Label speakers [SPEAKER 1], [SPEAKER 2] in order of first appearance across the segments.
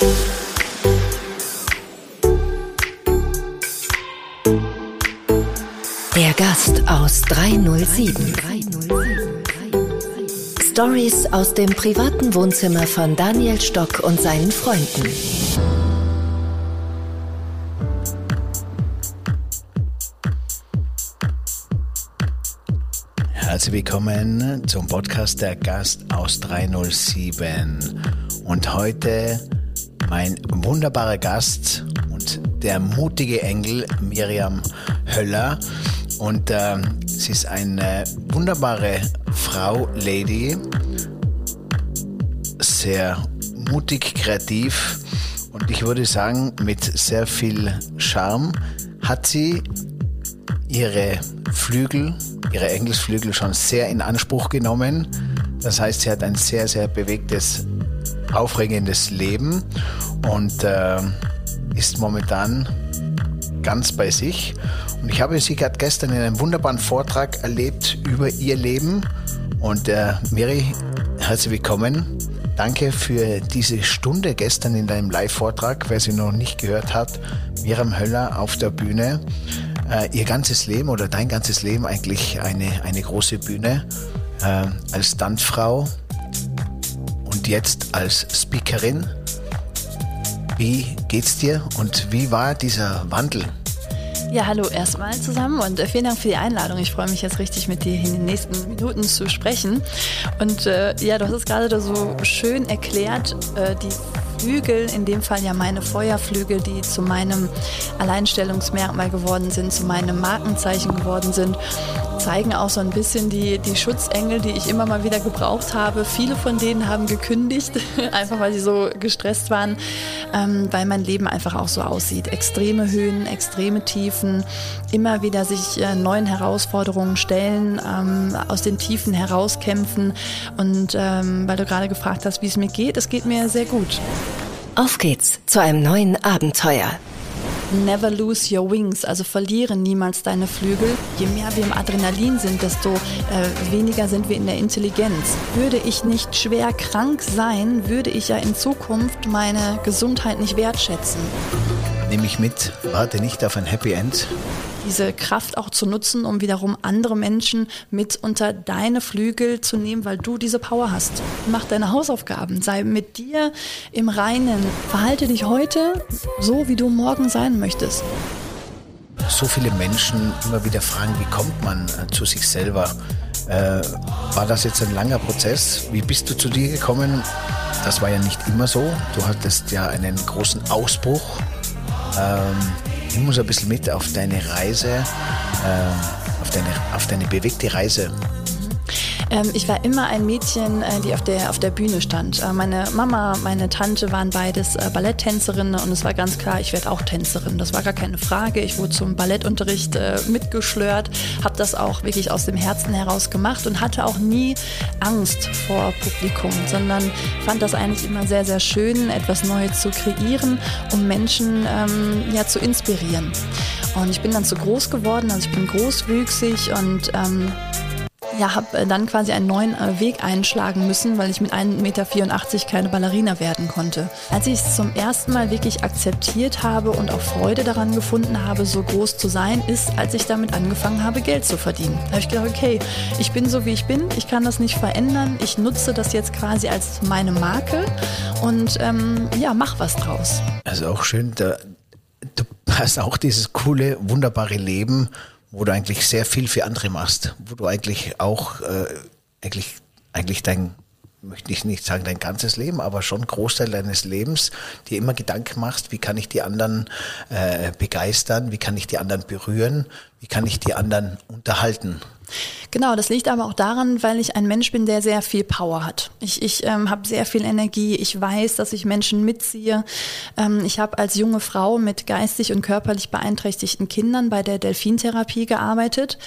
[SPEAKER 1] Der Gast aus 307. Stories aus dem privaten Wohnzimmer von Daniel Stock und seinen Freunden.
[SPEAKER 2] Herzlich willkommen zum Podcast Der Gast aus 307. Und heute mein wunderbarer Gast und der mutige Engel Miriam Höller. Und äh, sie ist eine wunderbare Frau, Lady, sehr mutig, kreativ und ich würde sagen, mit sehr viel Charme hat sie ihre Flügel, ihre Engelsflügel schon sehr in Anspruch genommen. Das heißt, sie hat ein sehr, sehr bewegtes, aufregendes Leben und äh, ist momentan ganz bei sich. Und ich habe sie gerade gestern in einem wunderbaren Vortrag erlebt über ihr Leben. Und äh, Miri, herzlich willkommen. Danke für diese Stunde gestern in deinem Live-Vortrag. Wer sie noch nicht gehört hat, Miriam Höller auf der Bühne. Äh, ihr ganzes Leben oder dein ganzes Leben eigentlich eine, eine große Bühne. Äh, als Stuntfrau und jetzt als Speakerin. Wie geht's dir und wie war dieser Wandel?
[SPEAKER 3] Ja, hallo erstmal zusammen und äh, vielen Dank für die Einladung. Ich freue mich jetzt richtig mit dir in den nächsten Minuten zu sprechen. Und äh, ja, du hast es gerade so schön erklärt, äh, die Flügel, in dem Fall ja meine Feuerflügel, die zu meinem Alleinstellungsmerkmal geworden sind, zu meinem Markenzeichen geworden sind, zeigen auch so ein bisschen die, die Schutzengel, die ich immer mal wieder gebraucht habe. Viele von denen haben gekündigt, einfach weil sie so gestresst waren, ähm, weil mein Leben einfach auch so aussieht. Extreme Höhen, extreme Tiefen, immer wieder sich äh, neuen Herausforderungen stellen, ähm, aus den Tiefen herauskämpfen. Und ähm, weil du gerade gefragt hast, wie es mir geht, es geht mir sehr gut.
[SPEAKER 1] Auf geht's zu einem neuen Abenteuer.
[SPEAKER 3] Never lose your wings, also verliere niemals deine Flügel. Je mehr wir im Adrenalin sind, desto äh, weniger sind wir in der Intelligenz. Würde ich nicht schwer krank sein, würde ich ja in Zukunft meine Gesundheit nicht wertschätzen.
[SPEAKER 2] Nehme ich mit, warte nicht auf ein Happy End
[SPEAKER 3] diese Kraft auch zu nutzen, um wiederum andere Menschen mit unter deine Flügel zu nehmen, weil du diese Power hast. Mach deine Hausaufgaben, sei mit dir im Reinen. Verhalte dich heute so, wie du morgen sein möchtest.
[SPEAKER 2] So viele Menschen immer wieder fragen, wie kommt man äh, zu sich selber? Äh, war das jetzt ein langer Prozess? Wie bist du zu dir gekommen? Das war ja nicht immer so. Du hattest ja einen großen Ausbruch. Ähm, Nimm uns ein bisschen mit auf deine Reise, äh, auf, deine, auf deine bewegte Reise
[SPEAKER 3] ähm, ich war immer ein Mädchen, äh, die auf der, auf der Bühne stand. Äh, meine Mama, meine Tante waren beides äh, Balletttänzerinnen und es war ganz klar, ich werde auch Tänzerin. Das war gar keine Frage. Ich wurde zum Ballettunterricht äh, mitgeschlört, habe das auch wirklich aus dem Herzen heraus gemacht und hatte auch nie Angst vor Publikum, sondern fand das eigentlich immer sehr, sehr schön, etwas Neues zu kreieren, um Menschen ähm, ja, zu inspirieren. Und ich bin dann zu groß geworden, also ich bin großwüchsig und ähm, ja, habe äh, dann quasi einen neuen äh, Weg einschlagen müssen, weil ich mit 1,84 Meter keine Ballerina werden konnte. Als ich es zum ersten Mal wirklich akzeptiert habe und auch Freude daran gefunden habe, so groß zu sein, ist, als ich damit angefangen habe, Geld zu verdienen. Da habe ich gedacht, okay, ich bin so wie ich bin, ich kann das nicht verändern, ich nutze das jetzt quasi als meine Marke und ähm, ja, mach was draus.
[SPEAKER 2] Also auch schön, da, du hast auch dieses coole, wunderbare Leben wo du eigentlich sehr viel für andere machst, wo du eigentlich auch äh, eigentlich eigentlich dein möchte ich nicht sagen dein ganzes Leben, aber schon Großteil deines Lebens dir immer Gedanken machst, wie kann ich die anderen äh, begeistern, wie kann ich die anderen berühren, wie kann ich die anderen unterhalten.
[SPEAKER 3] Genau, das liegt aber auch daran, weil ich ein Mensch bin, der sehr viel Power hat. Ich, ich ähm, habe sehr viel Energie. Ich weiß, dass ich Menschen mitziehe. Ähm, ich habe als junge Frau mit geistig und körperlich beeinträchtigten Kindern bei der Delfintherapie gearbeitet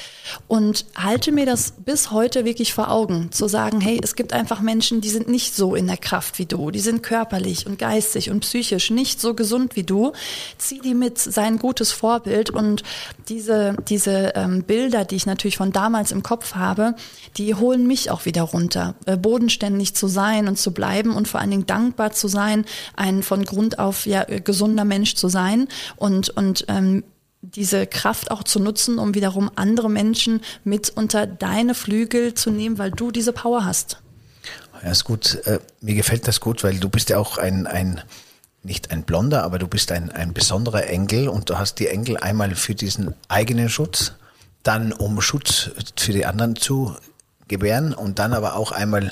[SPEAKER 3] und halte mir das bis heute wirklich vor Augen, zu sagen, hey, es gibt einfach Menschen, die sind nicht so in der Kraft wie du. Die sind körperlich und geistig und psychisch nicht so gesund wie du. Zieh die mit, sei ein gutes Vorbild und diese, diese ähm, Bilder, die ich natürlich von damals damals im Kopf habe, die holen mich auch wieder runter. Äh, bodenständig zu sein und zu bleiben und vor allen Dingen dankbar zu sein, ein von Grund auf ja äh, gesunder Mensch zu sein und, und ähm, diese Kraft auch zu nutzen, um wiederum andere Menschen mit unter deine Flügel zu nehmen, weil du diese Power hast.
[SPEAKER 2] Ja, ist gut. Äh, mir gefällt das gut, weil du bist ja auch ein, ein nicht ein blonder, aber du bist ein, ein besonderer Engel und du hast die Engel einmal für diesen eigenen Schutz, dann um Schutz für die anderen zu gewähren und dann aber auch einmal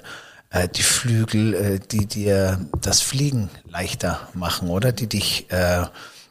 [SPEAKER 2] äh, die Flügel, äh, die dir das Fliegen leichter machen, oder? Die dich, äh,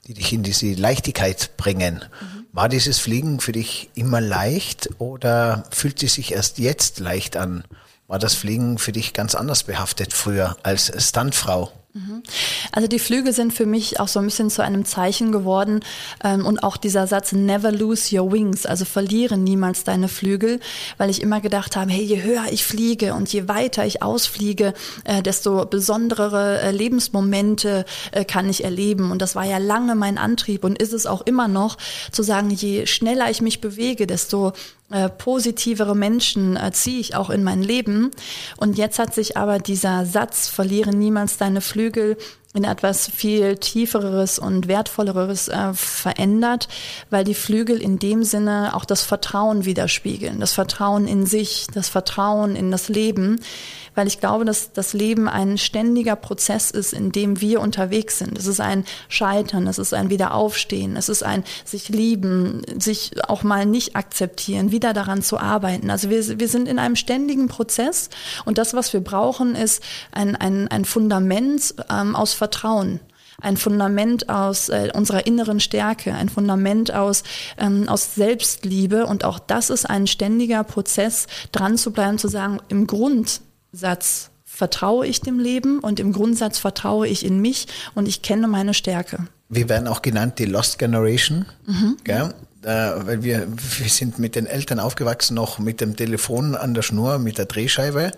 [SPEAKER 2] die dich in diese Leichtigkeit bringen. Mhm. War dieses Fliegen für dich immer leicht oder fühlt es sich erst jetzt leicht an? War das Fliegen für dich ganz anders behaftet früher als Stuntfrau?
[SPEAKER 3] Mhm. Also die Flüge sind für mich auch so ein bisschen zu einem Zeichen geworden ähm, und auch dieser Satz Never lose your wings, also verliere niemals deine Flügel, weil ich immer gedacht habe, hey, je höher ich fliege und je weiter ich ausfliege, äh, desto besondere äh, Lebensmomente äh, kann ich erleben und das war ja lange mein Antrieb und ist es auch immer noch, zu sagen, je schneller ich mich bewege, desto äh, positivere Menschen ziehe ich auch in mein Leben. Und jetzt hat sich aber dieser Satz, verliere niemals deine Flügel, in etwas viel tiefereres und wertvolleres äh, verändert, weil die Flügel in dem Sinne auch das Vertrauen widerspiegeln, das Vertrauen in sich, das Vertrauen in das Leben weil ich glaube, dass das Leben ein ständiger Prozess ist, in dem wir unterwegs sind. Es ist ein Scheitern, es ist ein Wiederaufstehen, es ist ein sich lieben, sich auch mal nicht akzeptieren, wieder daran zu arbeiten. Also wir, wir sind in einem ständigen Prozess und das, was wir brauchen, ist ein, ein, ein Fundament ähm, aus Vertrauen ein Fundament aus äh, unserer inneren Stärke, ein Fundament aus, ähm, aus Selbstliebe. Und auch das ist ein ständiger Prozess, dran zu bleiben, zu sagen, im Grund Satz vertraue ich dem Leben und im Grundsatz vertraue ich in mich und ich kenne meine Stärke.
[SPEAKER 2] Wir werden auch genannt die Lost Generation, mhm. gell? Äh, weil wir, wir sind mit den Eltern aufgewachsen, noch mit dem Telefon an der Schnur, mit der Drehscheibe,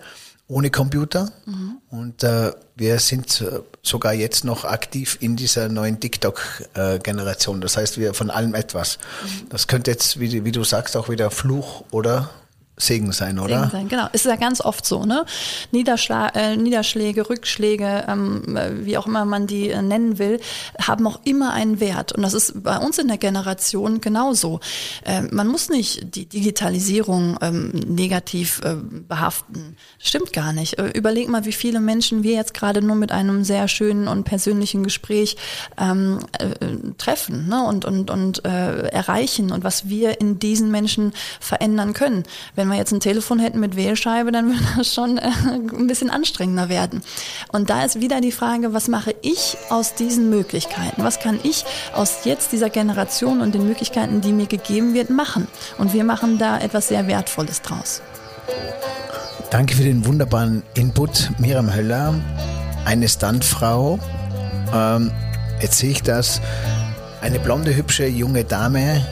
[SPEAKER 2] ohne Computer. Mhm. Und äh, wir sind äh, sogar jetzt noch aktiv in dieser neuen TikTok-Generation. Das heißt, wir von allem etwas. Mhm. Das könnte jetzt, wie, wie du sagst, auch wieder Fluch oder Segen sein, oder? Segen sein,
[SPEAKER 3] genau. Ist ja ganz oft so, ne? Niederschla äh, Niederschläge, Rückschläge, ähm, wie auch immer man die äh, nennen will, haben auch immer einen Wert. Und das ist bei uns in der Generation genauso. Äh, man muss nicht die Digitalisierung ähm, negativ äh, behaften. Stimmt gar nicht. Äh, überleg mal, wie viele Menschen wir jetzt gerade nur mit einem sehr schönen und persönlichen Gespräch ähm, äh, treffen ne? und, und, und erreichen und was wir in diesen Menschen verändern können. Wenn wenn wir jetzt ein Telefon hätten mit Wählscheibe, dann würde das schon äh, ein bisschen anstrengender werden. Und da ist wieder die Frage, was mache ich aus diesen Möglichkeiten? Was kann ich aus jetzt dieser Generation und den Möglichkeiten, die mir gegeben wird, machen? Und wir machen da etwas sehr Wertvolles draus.
[SPEAKER 2] Danke für den wunderbaren Input, Miriam Höller, eine Standfrau. Ähm, jetzt sehe ich das. Eine blonde, hübsche junge Dame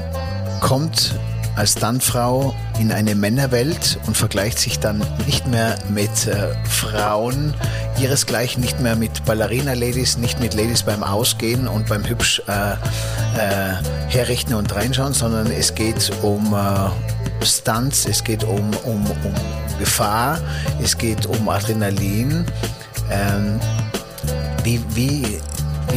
[SPEAKER 2] kommt als Stuntfrau in eine Männerwelt und vergleicht sich dann nicht mehr mit äh, Frauen ihresgleichen, nicht mehr mit Ballerina-Ladies, nicht mit Ladies beim Ausgehen und beim hübsch äh, äh, herrichten und reinschauen, sondern es geht um äh, Stunts, es geht um, um, um Gefahr, es geht um Adrenalin. Ähm, wie, wie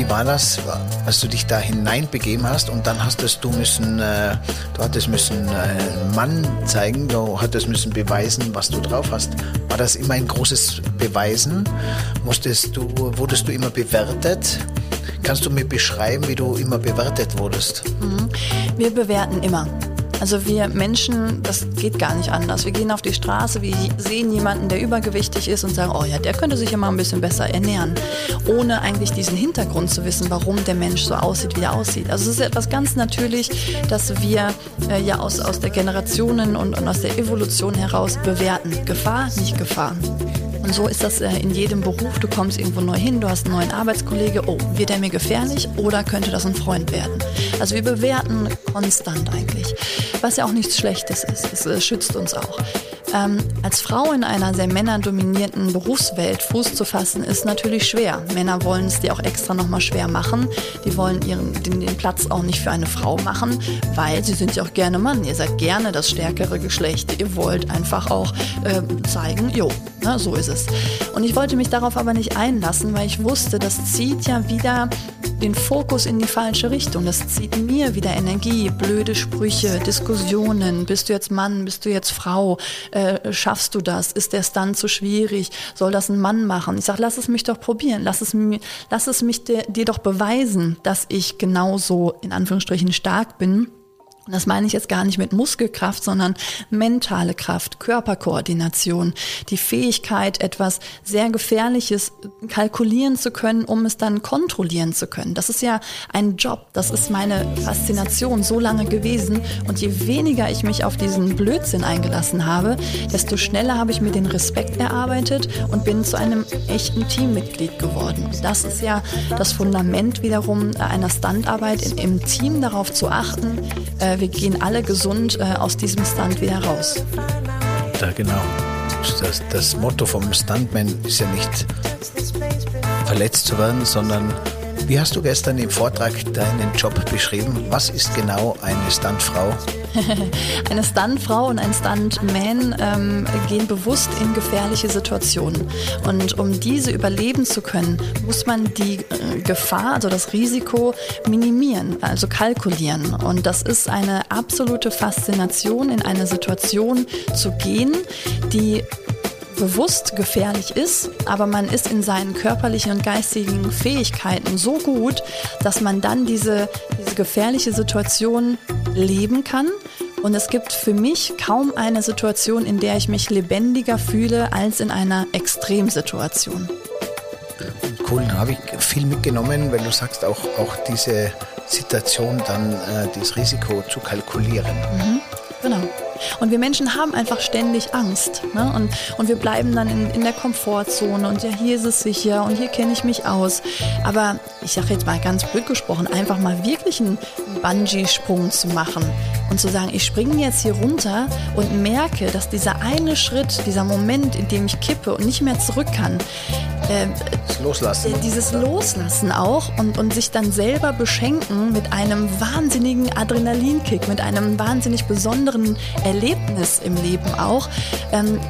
[SPEAKER 2] wie war das, als du dich da hineinbegeben hast und dann hast du müssen, äh, du hattest müssen äh, einen Mann zeigen, du hattest müssen beweisen, was du drauf hast. War das immer ein großes Beweisen? Musstest du, wurdest du immer bewertet? Kannst du mir beschreiben, wie du immer bewertet wurdest?
[SPEAKER 3] Mhm. Wir bewerten immer. Also wir Menschen, das geht gar nicht anders. Wir gehen auf die Straße, wir sehen jemanden, der übergewichtig ist und sagen, oh ja, der könnte sich ja mal ein bisschen besser ernähren, ohne eigentlich diesen Hintergrund zu wissen, warum der Mensch so aussieht, wie er aussieht. Also es ist etwas ganz natürlich, dass wir äh, ja aus, aus der Generationen und, und aus der Evolution heraus bewerten. Gefahr, nicht Gefahr. Und so ist das äh, in jedem Beruf. Du kommst irgendwo neu hin, du hast einen neuen Arbeitskollege. Oh, wird er mir gefährlich oder könnte das ein Freund werden? Also wir bewerten konstant eigentlich, was ja auch nichts Schlechtes ist. Es schützt uns auch. Ähm, als Frau in einer sehr männerdominierten Berufswelt Fuß zu fassen, ist natürlich schwer. Männer wollen es dir auch extra nochmal schwer machen. Die wollen ihren, den, den Platz auch nicht für eine Frau machen, weil sie sind ja auch gerne Mann. Ihr seid gerne das stärkere Geschlecht. Ihr wollt einfach auch äh, zeigen, jo, ne, so ist es. Und ich wollte mich darauf aber nicht einlassen, weil ich wusste, das zieht ja wieder den Fokus in die falsche Richtung. Das zieht mir wieder Energie, blöde Sprüche, Diskussionen. Bist du jetzt Mann? Bist du jetzt Frau? Äh, schaffst du das? Ist der Stand zu schwierig? Soll das ein Mann machen? Ich sage, lass es mich doch probieren. Lass es, mir, lass es mich dir, dir doch beweisen, dass ich genauso in Anführungsstrichen stark bin das meine ich jetzt gar nicht mit Muskelkraft, sondern mentale Kraft, Körperkoordination, die Fähigkeit, etwas sehr Gefährliches kalkulieren zu können, um es dann kontrollieren zu können. Das ist ja ein Job, das ist meine Faszination so lange gewesen. Und je weniger ich mich auf diesen Blödsinn eingelassen habe, desto schneller habe ich mir den Respekt erarbeitet und bin zu einem echten Teammitglied geworden. Das ist ja das Fundament wiederum einer Standarbeit im Team darauf zu achten, äh, wir gehen alle gesund äh, aus diesem Stunt wieder raus.
[SPEAKER 2] Ja, genau. Das, das Motto vom Stuntman ist ja nicht verletzt zu werden, sondern wie hast du gestern im Vortrag deinen Job beschrieben? Was ist genau eine Stuntfrau?
[SPEAKER 3] eine Stuntfrau und ein Stuntman ähm, gehen bewusst in gefährliche Situationen. Und um diese überleben zu können, muss man die äh, Gefahr, also das Risiko minimieren, also kalkulieren. Und das ist eine absolute Faszination, in eine Situation zu gehen, die bewusst gefährlich ist, aber man ist in seinen körperlichen und geistigen Fähigkeiten so gut, dass man dann diese, diese gefährliche Situation leben kann. Und es gibt für mich kaum eine Situation, in der ich mich lebendiger fühle als in einer Extremsituation.
[SPEAKER 2] Cool, da habe ich viel mitgenommen, weil du sagst, auch, auch diese Situation dann äh, das Risiko zu kalkulieren.
[SPEAKER 3] Mhm. Und wir Menschen haben einfach ständig Angst. Ne? Und, und wir bleiben dann in, in der Komfortzone und ja, hier ist es sicher und hier kenne ich mich aus. Aber ich sage jetzt mal ganz blöd gesprochen, einfach mal wirklich einen Bungee-Sprung zu machen und zu sagen, ich springe jetzt hier runter und merke, dass dieser eine Schritt, dieser Moment, in dem ich kippe und nicht mehr zurück kann,
[SPEAKER 2] äh, Loslassen.
[SPEAKER 3] Dieses Loslassen auch und, und sich dann selber beschenken mit einem wahnsinnigen Adrenalinkick, mit einem wahnsinnig besonderen Erlebnis im Leben auch. Ähm,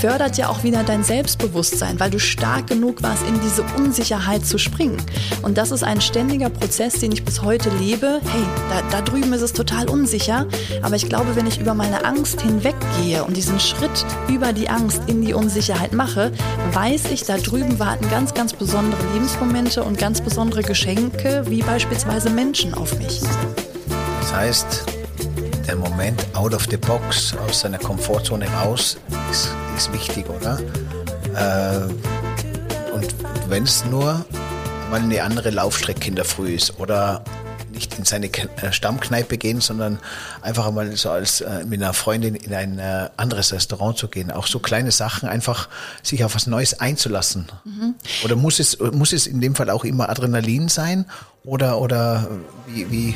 [SPEAKER 3] fördert ja auch wieder dein Selbstbewusstsein, weil du stark genug warst, in diese Unsicherheit zu springen. Und das ist ein ständiger Prozess, den ich bis heute lebe. Hey, da, da drüben ist es total unsicher, aber ich glaube, wenn ich über meine Angst hinweggehe und diesen Schritt über die Angst in die Unsicherheit mache, weiß ich, da drüben warten ganz, ganz besondere Lebensmomente und ganz besondere Geschenke, wie beispielsweise Menschen auf mich.
[SPEAKER 2] Das heißt, der Moment out of the box, aus seiner Komfortzone raus, ist, ist wichtig, oder? Äh, und wenn es nur mal eine andere Laufstrecke in der Früh ist oder nicht in seine äh, Stammkneipe gehen, sondern einfach mal so als äh, mit einer Freundin in ein äh, anderes Restaurant zu gehen. Auch so kleine Sachen, einfach sich auf was Neues einzulassen. Mhm. Oder muss es, muss es in dem Fall auch immer Adrenalin sein? Oder, oder wie, wie,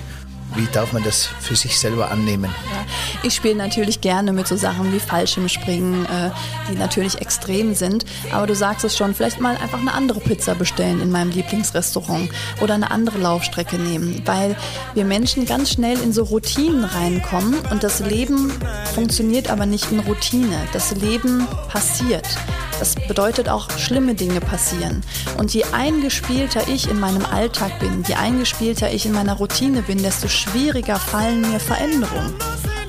[SPEAKER 2] wie darf man das für sich selber annehmen? Ja,
[SPEAKER 3] ich spiele natürlich gerne mit so Sachen wie Fallschirmspringen, äh, die natürlich extrem sind. Aber du sagst es schon, vielleicht mal einfach eine andere Pizza bestellen in meinem Lieblingsrestaurant oder eine andere Laufstrecke nehmen, weil wir Menschen ganz schnell in so Routinen reinkommen und das Leben funktioniert aber nicht in Routine. Das Leben passiert. Das bedeutet auch, schlimme Dinge passieren. Und je eingespielter ich in meinem Alltag bin, je eingespielter ich in meiner Routine bin, desto fallen mir Veränderungen.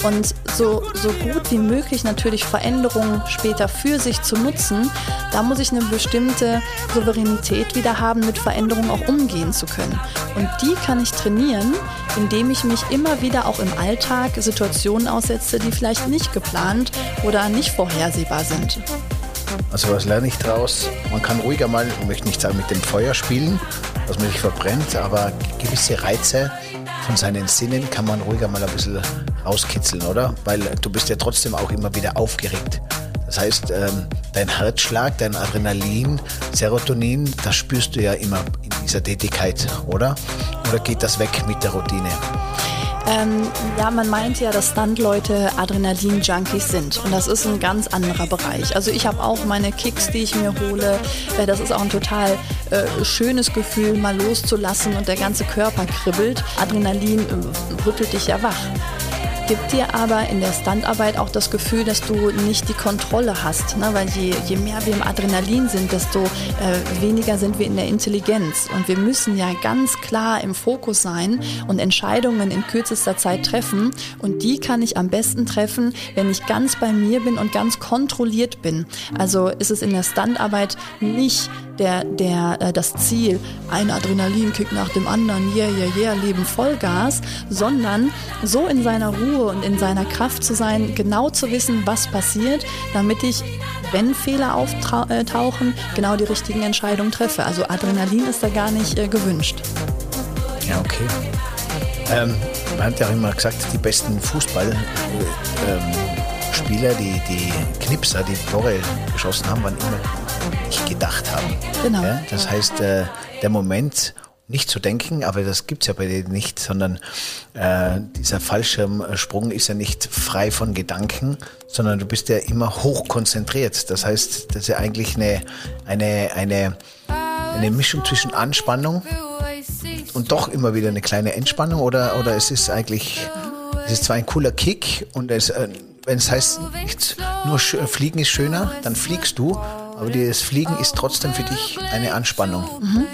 [SPEAKER 3] Und so, so gut wie möglich natürlich Veränderungen später für sich zu nutzen, da muss ich eine bestimmte Souveränität wieder haben, mit Veränderungen auch umgehen zu können. Und die kann ich trainieren, indem ich mich immer wieder auch im Alltag Situationen aussetze, die vielleicht nicht geplant oder nicht vorhersehbar sind.
[SPEAKER 2] Also was lerne ich daraus? Man kann ruhiger mal, ich möchte nicht sagen mit dem Feuer spielen, dass man sich verbrennt, aber gewisse Reize von seinen Sinnen kann man ruhiger mal ein bisschen rauskitzeln, oder? Weil du bist ja trotzdem auch immer wieder aufgeregt. Das heißt, ähm, dein Herzschlag, dein Adrenalin, Serotonin, das spürst du ja immer in dieser Tätigkeit, oder? Oder geht das weg mit der Routine?
[SPEAKER 3] Ähm, ja, man meint ja, dass Stuntleute Adrenalin-Junkies sind. Und das ist ein ganz anderer Bereich. Also ich habe auch meine Kicks, die ich mir hole. Äh, das ist auch ein total äh, schönes Gefühl, mal loszulassen und der ganze Körper kribbelt. Adrenalin äh, rüttelt dich ja wach gibt dir aber in der Standarbeit auch das Gefühl, dass du nicht die Kontrolle hast. Ne? Weil je, je mehr wir im Adrenalin sind, desto äh, weniger sind wir in der Intelligenz. Und wir müssen ja ganz klar im Fokus sein und Entscheidungen in kürzester Zeit treffen. Und die kann ich am besten treffen, wenn ich ganz bei mir bin und ganz kontrolliert bin. Also ist es in der Standarbeit nicht der, der, äh, das Ziel, ein Adrenalinkick nach dem anderen, yeah, yeah, yeah, Leben Vollgas, sondern so in seiner Ruhe und in seiner Kraft zu sein, genau zu wissen, was passiert, damit ich, wenn Fehler auftauchen, genau die richtigen Entscheidungen treffe. Also Adrenalin ist da gar nicht äh, gewünscht.
[SPEAKER 2] Ja, okay. Ähm, man hat ja immer gesagt, die besten Fußballspieler, ähm, die, die Knipser, die Tore geschossen haben, waren immer. Genau. Ja, das heißt, äh, der Moment, nicht zu denken, aber das gibt es ja bei denen nicht, sondern äh, dieser Fallschirmsprung ist ja nicht frei von Gedanken, sondern du bist ja immer hoch konzentriert. Das heißt, das ist ja eigentlich eine, eine, eine, eine Mischung zwischen Anspannung und doch immer wieder eine kleine Entspannung oder, oder es ist eigentlich, es ist zwar ein cooler Kick und es, äh, wenn es heißt, nicht nur Fliegen ist schöner, dann fliegst du, aber das Fliegen ist trotzdem für dich eine Anspannung.
[SPEAKER 3] Mhm.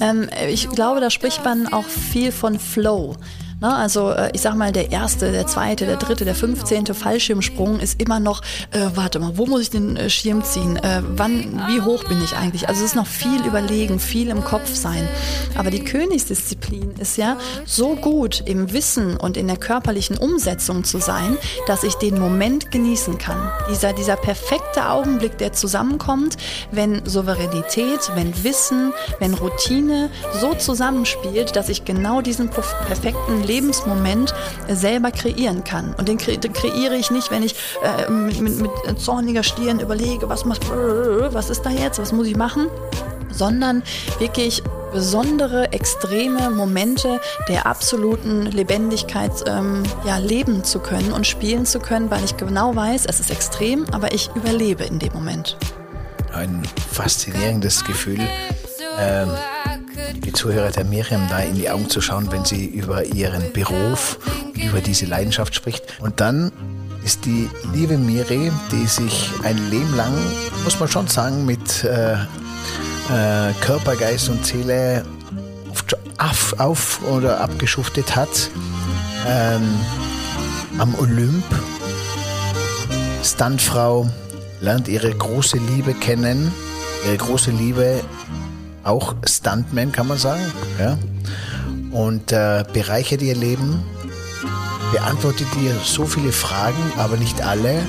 [SPEAKER 3] Ähm, ich glaube, da spricht man auch viel von Flow. Ne? Also äh, ich sag mal, der erste, der zweite, der dritte, der fünfzehnte Fallschirmsprung ist immer noch, äh, warte mal, wo muss ich den äh, Schirm ziehen? Äh, wann, wie hoch bin ich eigentlich? Also es ist noch viel überlegen, viel im Kopf sein. Aber die Königsdisziplin ist ja so gut im Wissen und in der körperlichen Umsetzung zu sein, dass ich den Moment genießen kann. Dieser, dieser perfekte Augenblick, der zusammenkommt, wenn Souveränität, wenn Wissen, wenn Routine so zusammenspielt, dass ich genau diesen perfekten Lebensmoment selber kreieren kann. Und den, kre den kreiere ich nicht, wenn ich äh, mit, mit, zorniger Stirn überlege, was, was ist da jetzt, was muss ich machen, sondern wirklich besondere, extreme Momente der absoluten Lebendigkeit ähm, ja, leben zu können und spielen zu können, weil ich genau weiß, es ist extrem, aber ich überlebe in dem Moment.
[SPEAKER 2] Ein faszinierendes Gefühl. Ähm die Zuhörer der Miriam da in die Augen zu schauen, wenn sie über ihren Beruf, über diese Leidenschaft spricht. Und dann ist die liebe Miri, die sich ein Leben lang, muss man schon sagen, mit äh, äh, Körper, Geist und Seele auf, auf oder abgeschuftet hat, ähm, am Olymp, Stuntfrau, lernt ihre große Liebe kennen, ihre große Liebe auch Stuntman, kann man sagen. Ja? Und äh, bereichert ihr Leben, beantwortet ihr so viele Fragen, aber nicht alle.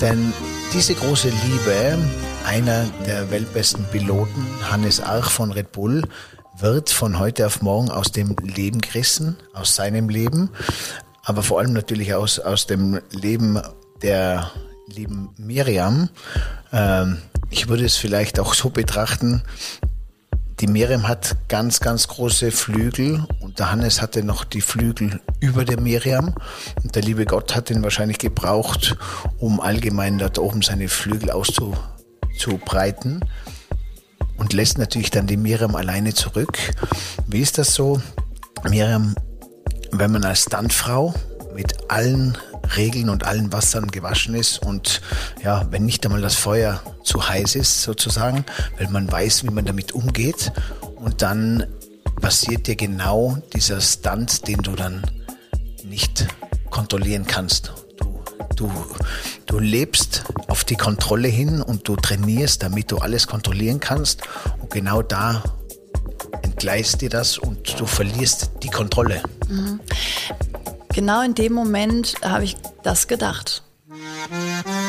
[SPEAKER 2] Denn diese große Liebe, einer der weltbesten Piloten, Hannes Arch von Red Bull, wird von heute auf morgen aus dem Leben gerissen, aus seinem Leben, aber vor allem natürlich aus, aus dem Leben der lieben Miriam. Ähm, ich würde es vielleicht auch so betrachten, die Miriam hat ganz, ganz große Flügel und der Hannes hatte noch die Flügel über der Miriam. Und der liebe Gott hat ihn wahrscheinlich gebraucht, um allgemein dort oben seine Flügel auszubreiten und lässt natürlich dann die Miriam alleine zurück. Wie ist das so? Miriam, wenn man als Stuntfrau mit allen Regeln und allen Wassern gewaschen ist und ja, wenn nicht einmal das Feuer zu heiß ist sozusagen, weil man weiß, wie man damit umgeht und dann passiert dir genau dieser Stunt, den du dann nicht kontrollieren kannst. Du, du, du lebst auf die Kontrolle hin und du trainierst, damit du alles kontrollieren kannst und genau da entgleist dir das und du verlierst die Kontrolle. Mhm
[SPEAKER 3] genau in dem Moment habe ich das gedacht.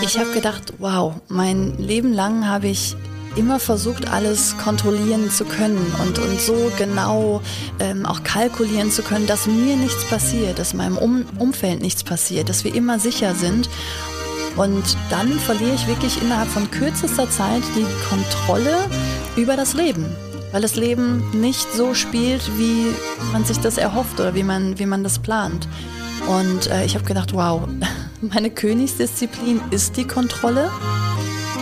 [SPEAKER 3] Ich habe gedacht, wow, mein Leben lang habe ich immer versucht, alles kontrollieren zu können und, und so genau ähm, auch kalkulieren zu können, dass mir nichts passiert, dass meinem um Umfeld nichts passiert, dass wir immer sicher sind. Und dann verliere ich wirklich innerhalb von kürzester Zeit die Kontrolle über das Leben weil das Leben nicht so spielt, wie man sich das erhofft oder wie man, wie man das plant. Und äh, ich habe gedacht, wow, meine Königsdisziplin ist die Kontrolle.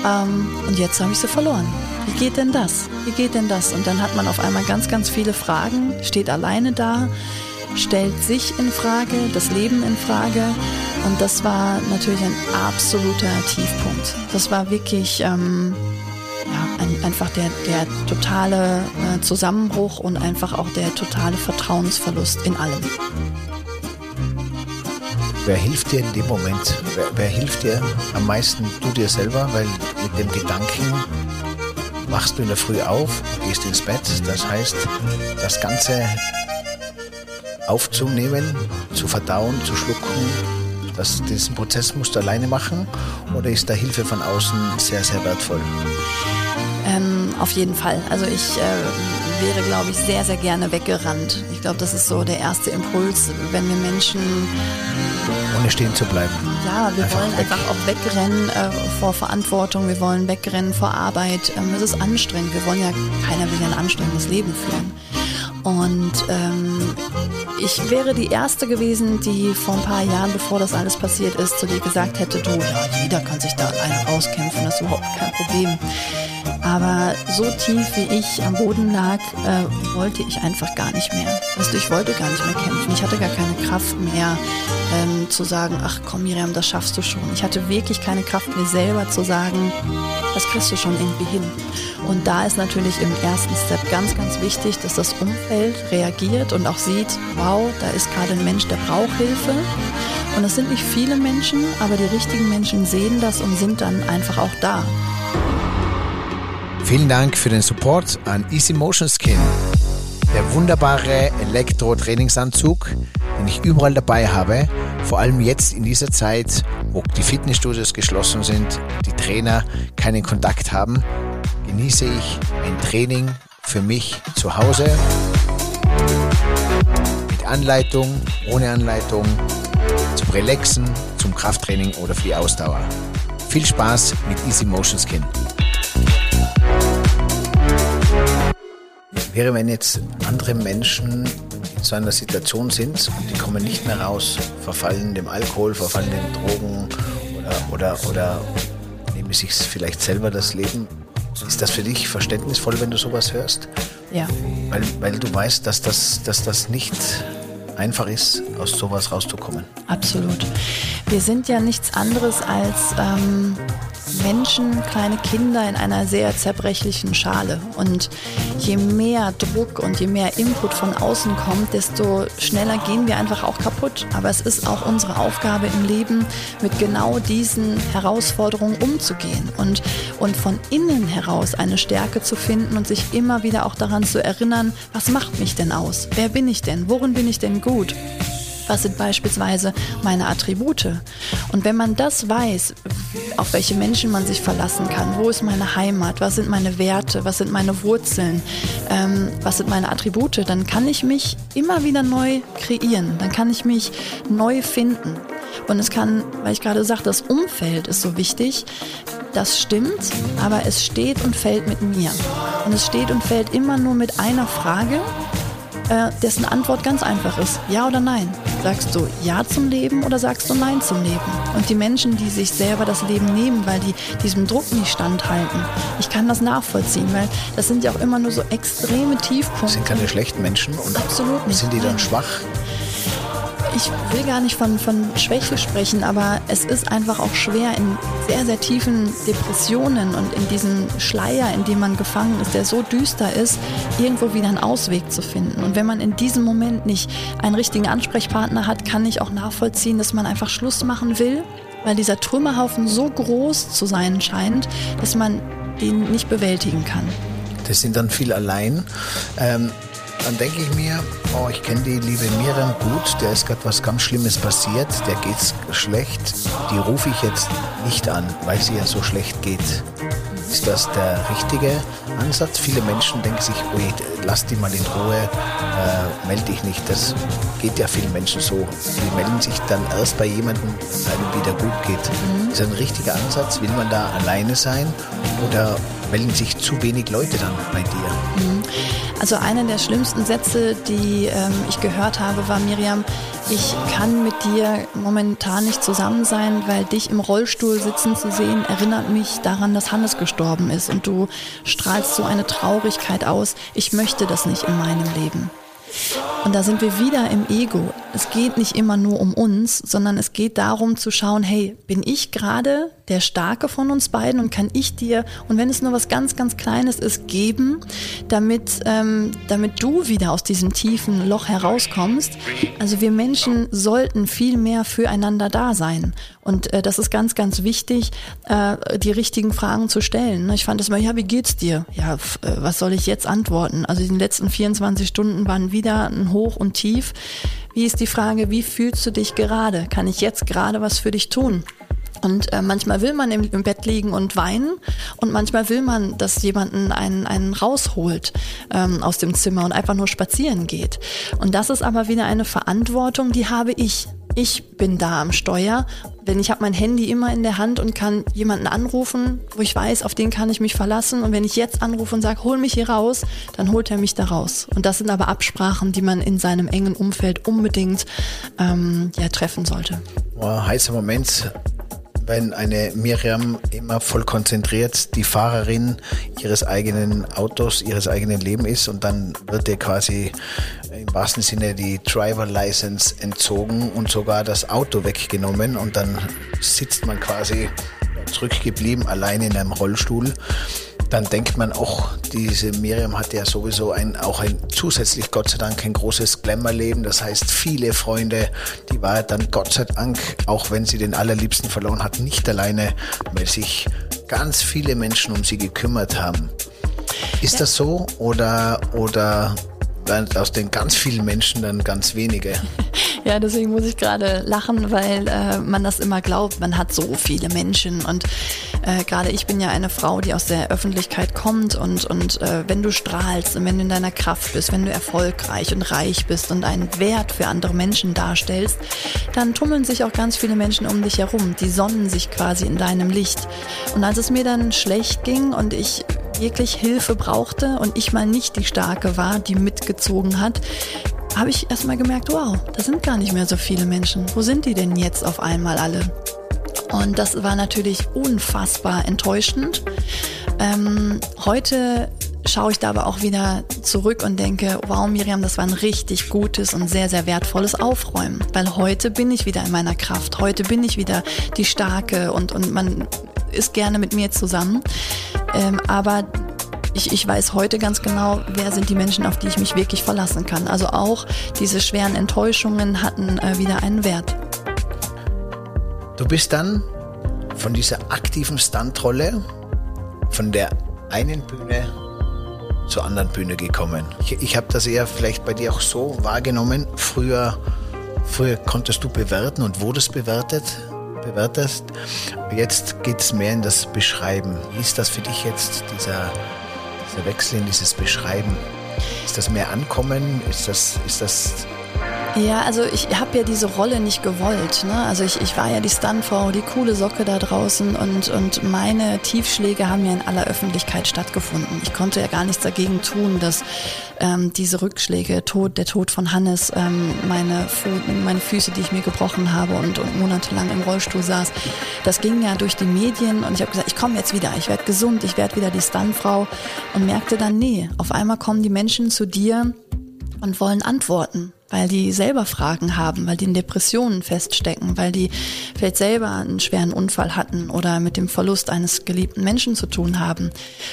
[SPEAKER 3] Ähm, und jetzt habe ich sie verloren. Wie geht denn das? Wie geht denn das? Und dann hat man auf einmal ganz, ganz viele Fragen, steht alleine da, stellt sich in Frage, das Leben in Frage. Und das war natürlich ein absoluter Tiefpunkt. Das war wirklich ähm, einfach der, der totale äh, Zusammenbruch und einfach auch der totale Vertrauensverlust in allem.
[SPEAKER 2] Wer hilft dir in dem Moment? Wer, wer hilft dir am meisten? Du dir selber, weil mit dem Gedanken wachst du in der Früh auf, gehst ins Bett. Das heißt, das Ganze aufzunehmen, zu verdauen, zu schlucken, das, diesen Prozess musst du alleine machen oder ist da Hilfe von außen sehr, sehr wertvoll?
[SPEAKER 3] Auf jeden Fall. Also ich äh, wäre, glaube ich, sehr, sehr gerne weggerannt. Ich glaube, das ist so der erste Impuls, wenn wir Menschen
[SPEAKER 2] ohne stehen zu bleiben.
[SPEAKER 3] Ja, wir einfach wollen weg. einfach auch wegrennen äh, vor Verantwortung, wir wollen wegrennen vor Arbeit. Ähm, es ist anstrengend. Wir wollen ja, keiner will ja ein anstrengendes Leben führen. Und ähm, ich wäre die Erste gewesen, die vor ein paar Jahren, bevor das alles passiert ist, zu dir gesagt hätte, du, ja, jeder kann sich da alleine rauskämpfen, das ist überhaupt kein Problem. Aber so tief wie ich am Boden lag, äh, wollte ich einfach gar nicht mehr. Weißt du, ich wollte gar nicht mehr kämpfen. Ich hatte gar keine Kraft mehr ähm, zu sagen, ach komm Miriam, das schaffst du schon. Ich hatte wirklich keine Kraft, mir selber zu sagen, das kriegst du schon irgendwie hin. Und da ist natürlich im ersten Step ganz, ganz wichtig, dass das Umfeld reagiert und auch sieht, wow, da ist gerade ein Mensch, der braucht Hilfe. Und es sind nicht viele Menschen, aber die richtigen Menschen sehen das und sind dann einfach auch da.
[SPEAKER 2] Vielen Dank für den Support an Easy Motion Skin. Der wunderbare Elektro-Trainingsanzug, den ich überall dabei habe, vor allem jetzt in dieser Zeit, wo die Fitnessstudios geschlossen sind, die Trainer keinen Kontakt haben, genieße ich ein Training für mich zu Hause mit Anleitung, ohne Anleitung, zum Relaxen, zum Krafttraining oder für die Ausdauer. Viel Spaß mit Easy Motion Skin. Wäre, wenn jetzt andere Menschen in so einer Situation sind und die kommen nicht mehr raus, verfallen dem Alkohol, verfallen den Drogen oder, oder, oder nehmen sich vielleicht selber das Leben. Ist das für dich verständnisvoll, wenn du sowas hörst?
[SPEAKER 3] Ja.
[SPEAKER 2] Weil, weil du weißt, dass das, dass das nicht einfach ist, aus sowas rauszukommen.
[SPEAKER 3] Absolut. Wir sind ja nichts anderes als ähm, Menschen, kleine Kinder in einer sehr zerbrechlichen Schale. Und je mehr Druck und je mehr Input von außen kommt, desto schneller gehen wir einfach auch kaputt. Aber es ist auch unsere Aufgabe im Leben, mit genau diesen Herausforderungen umzugehen und, und von innen heraus eine Stärke zu finden und sich immer wieder auch daran zu erinnern, was macht mich denn aus? Wer bin ich denn? Worin bin ich denn gut? Was sind beispielsweise meine Attribute? Und wenn man das weiß, auf welche Menschen man sich verlassen kann, wo ist meine Heimat, was sind meine Werte, was sind meine Wurzeln, ähm, was sind meine Attribute, dann kann ich mich immer wieder neu kreieren, dann kann ich mich neu finden. Und es kann, weil ich gerade sagte, das Umfeld ist so wichtig, das stimmt, aber es steht und fällt mit mir. Und es steht und fällt immer nur mit einer Frage, äh, dessen Antwort ganz einfach ist, ja oder nein. Sagst du Ja zum Leben oder sagst du Nein zum Leben? Und die Menschen, die sich selber das Leben nehmen, weil die diesem Druck nicht standhalten, ich kann das nachvollziehen, weil das sind ja auch immer nur so extreme Tiefpunkte. Das
[SPEAKER 2] sind keine schlechten Menschen und Absolut nicht. sind die dann schwach?
[SPEAKER 3] Ich will gar nicht von, von Schwäche sprechen, aber es ist einfach auch schwer in sehr, sehr tiefen Depressionen und in diesem Schleier, in dem man gefangen ist, der so düster ist, irgendwo wieder einen Ausweg zu finden. Und wenn man in diesem Moment nicht einen richtigen Ansprechpartner hat, kann ich auch nachvollziehen, dass man einfach Schluss machen will, weil dieser Trümmerhaufen so groß zu sein scheint, dass man den nicht bewältigen kann.
[SPEAKER 2] Das sind dann viel allein. Ähm dann denke ich mir, oh, ich kenne die liebe Miriam gut, der ist gerade was ganz Schlimmes passiert, der geht's schlecht. Die rufe ich jetzt nicht an, weil sie ja so schlecht geht. Ist das der richtige Ansatz? Viele Menschen denken sich, oh, lass die mal in Ruhe, äh, melde dich nicht. Das geht ja vielen Menschen so. Die melden sich dann erst bei jemandem, wenn es wieder gut geht. Mhm. Ist das ein richtiger Ansatz? Will man da alleine sein oder melden sich zu wenig Leute dann bei dir? Mhm.
[SPEAKER 3] Also einer der schlimmsten Sätze, die ähm, ich gehört habe, war Miriam, ich kann mit dir momentan nicht zusammen sein, weil dich im Rollstuhl sitzen zu sehen, erinnert mich daran, dass Hannes gestorben ist und du strahlst so eine Traurigkeit aus. Ich möchte das nicht in meinem Leben. Und da sind wir wieder im Ego. Es geht nicht immer nur um uns, sondern es geht darum zu schauen, hey, bin ich gerade der Starke von uns beiden und kann ich dir, und wenn es nur was ganz, ganz Kleines ist, geben, damit, ähm, damit du wieder aus diesem tiefen Loch herauskommst. Also wir Menschen sollten viel mehr füreinander da sein. Und äh, das ist ganz, ganz wichtig, äh, die richtigen Fragen zu stellen. Ich fand das mal, ja, wie geht's dir? Ja, äh, was soll ich jetzt antworten? Also die letzten 24 Stunden waren wieder ein Hoch und Tief. Wie ist die Frage, wie fühlst du dich gerade? Kann ich jetzt gerade was für dich tun? Und äh, manchmal will man im, im, Bett liegen und weinen und manchmal will man, dass jemanden einen, einen rausholt ähm, aus dem Zimmer und einfach nur spazieren geht. Und das ist aber wieder eine Verantwortung, die habe ich. Ich bin da am Steuer, denn ich habe mein Handy immer in der Hand und kann jemanden anrufen, wo ich weiß, auf den kann ich mich verlassen. Und wenn ich jetzt anrufe und sage, hol mich hier raus, dann holt er mich da raus. Und das sind aber Absprachen, die man in seinem engen Umfeld unbedingt ähm, ja, treffen sollte.
[SPEAKER 2] Oh, heißer Moment wenn eine Miriam immer voll konzentriert die Fahrerin ihres eigenen Autos, ihres eigenen Lebens ist und dann wird ihr quasi im wahrsten Sinne die Driver License entzogen und sogar das Auto weggenommen und dann sitzt man quasi zurückgeblieben, allein in einem Rollstuhl dann denkt man auch, diese Miriam hat ja sowieso ein, auch ein zusätzlich Gott sei Dank ein großes Glamour-Leben. Das heißt, viele Freunde, die war dann Gott sei Dank, auch wenn sie den allerliebsten verloren hat, nicht alleine, weil sich ganz viele Menschen um sie gekümmert haben. Ist das so oder, oder aus den ganz vielen Menschen dann ganz wenige.
[SPEAKER 3] Ja, deswegen muss ich gerade lachen, weil äh, man das immer glaubt, man hat so viele Menschen und äh, gerade ich bin ja eine Frau, die aus der Öffentlichkeit kommt und, und äh, wenn du strahlst und wenn du in deiner Kraft bist, wenn du erfolgreich und reich bist und einen Wert für andere Menschen darstellst, dann tummeln sich auch ganz viele Menschen um dich herum, die sonnen sich quasi in deinem Licht. Und als es mir dann schlecht ging und ich wirklich Hilfe brauchte und ich mal nicht die Starke war, die mitgezogen hat, habe ich erstmal gemerkt, wow, da sind gar nicht mehr so viele Menschen. Wo sind die denn jetzt auf einmal alle? Und das war natürlich unfassbar enttäuschend. Ähm, heute schaue ich da aber auch wieder zurück und denke, wow, Miriam, das war ein richtig gutes und sehr, sehr wertvolles Aufräumen. Weil heute bin ich wieder in meiner Kraft. Heute bin ich wieder die Starke und, und man ist gerne mit mir zusammen. Ähm, aber ich, ich weiß heute ganz genau, wer sind die Menschen, auf die ich mich wirklich verlassen kann. Also auch diese schweren Enttäuschungen hatten äh, wieder einen Wert.
[SPEAKER 2] Du bist dann von dieser aktiven Stuntrolle, von der einen Bühne zur anderen Bühne gekommen. Ich, ich habe das eher vielleicht bei dir auch so wahrgenommen. Früher, früher konntest du bewerten und wurdest bewertet bewertest. Jetzt geht es mehr in das Beschreiben. Wie ist das für dich jetzt, dieser, dieser Wechsel in dieses Beschreiben? Ist das mehr Ankommen? Ist das, ist das
[SPEAKER 3] ja, also ich habe ja diese Rolle nicht gewollt. Ne? Also ich, ich war ja die Stuntfrau, die coole Socke da draußen und, und meine Tiefschläge haben ja in aller Öffentlichkeit stattgefunden. Ich konnte ja gar nichts dagegen tun, dass ähm, diese Rückschläge, Tod, der Tod von Hannes, ähm, meine, Fu meine Füße, die ich mir gebrochen habe und, und monatelang im Rollstuhl saß, das ging ja durch die Medien und ich habe gesagt, ich komme jetzt wieder, ich werde gesund, ich werde wieder die Stuntfrau und merkte dann, nee, auf einmal kommen die Menschen zu dir und wollen Antworten weil die selber Fragen haben, weil die in Depressionen feststecken, weil die vielleicht selber einen schweren Unfall hatten oder mit dem Verlust eines geliebten Menschen zu tun haben.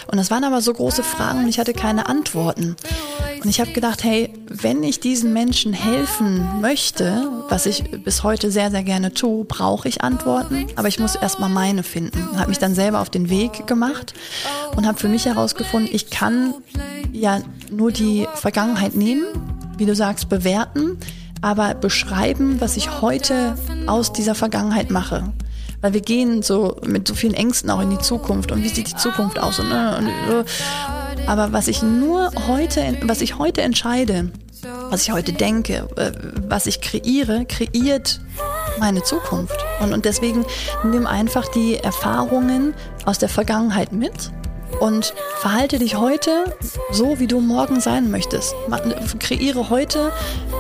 [SPEAKER 3] Und das waren aber so große Fragen und ich hatte keine Antworten. Und ich habe gedacht, hey, wenn ich diesen Menschen helfen möchte, was ich bis heute sehr, sehr gerne tue, brauche ich Antworten, aber ich muss erstmal meine finden. Habe mich dann selber auf den Weg gemacht und habe für mich herausgefunden, ich kann ja nur die Vergangenheit nehmen wie du sagst, bewerten, aber beschreiben, was ich heute aus dieser Vergangenheit mache. Weil wir gehen so mit so vielen Ängsten auch in die Zukunft und wie sieht die Zukunft aus und, ne, und so. Aber was ich nur heute, was ich heute entscheide, was ich heute denke, äh, was ich kreiere, kreiert meine Zukunft. Und, und deswegen nimm einfach die Erfahrungen aus der Vergangenheit mit und verhalte dich heute so, wie du morgen sein möchtest. Kreiere heute,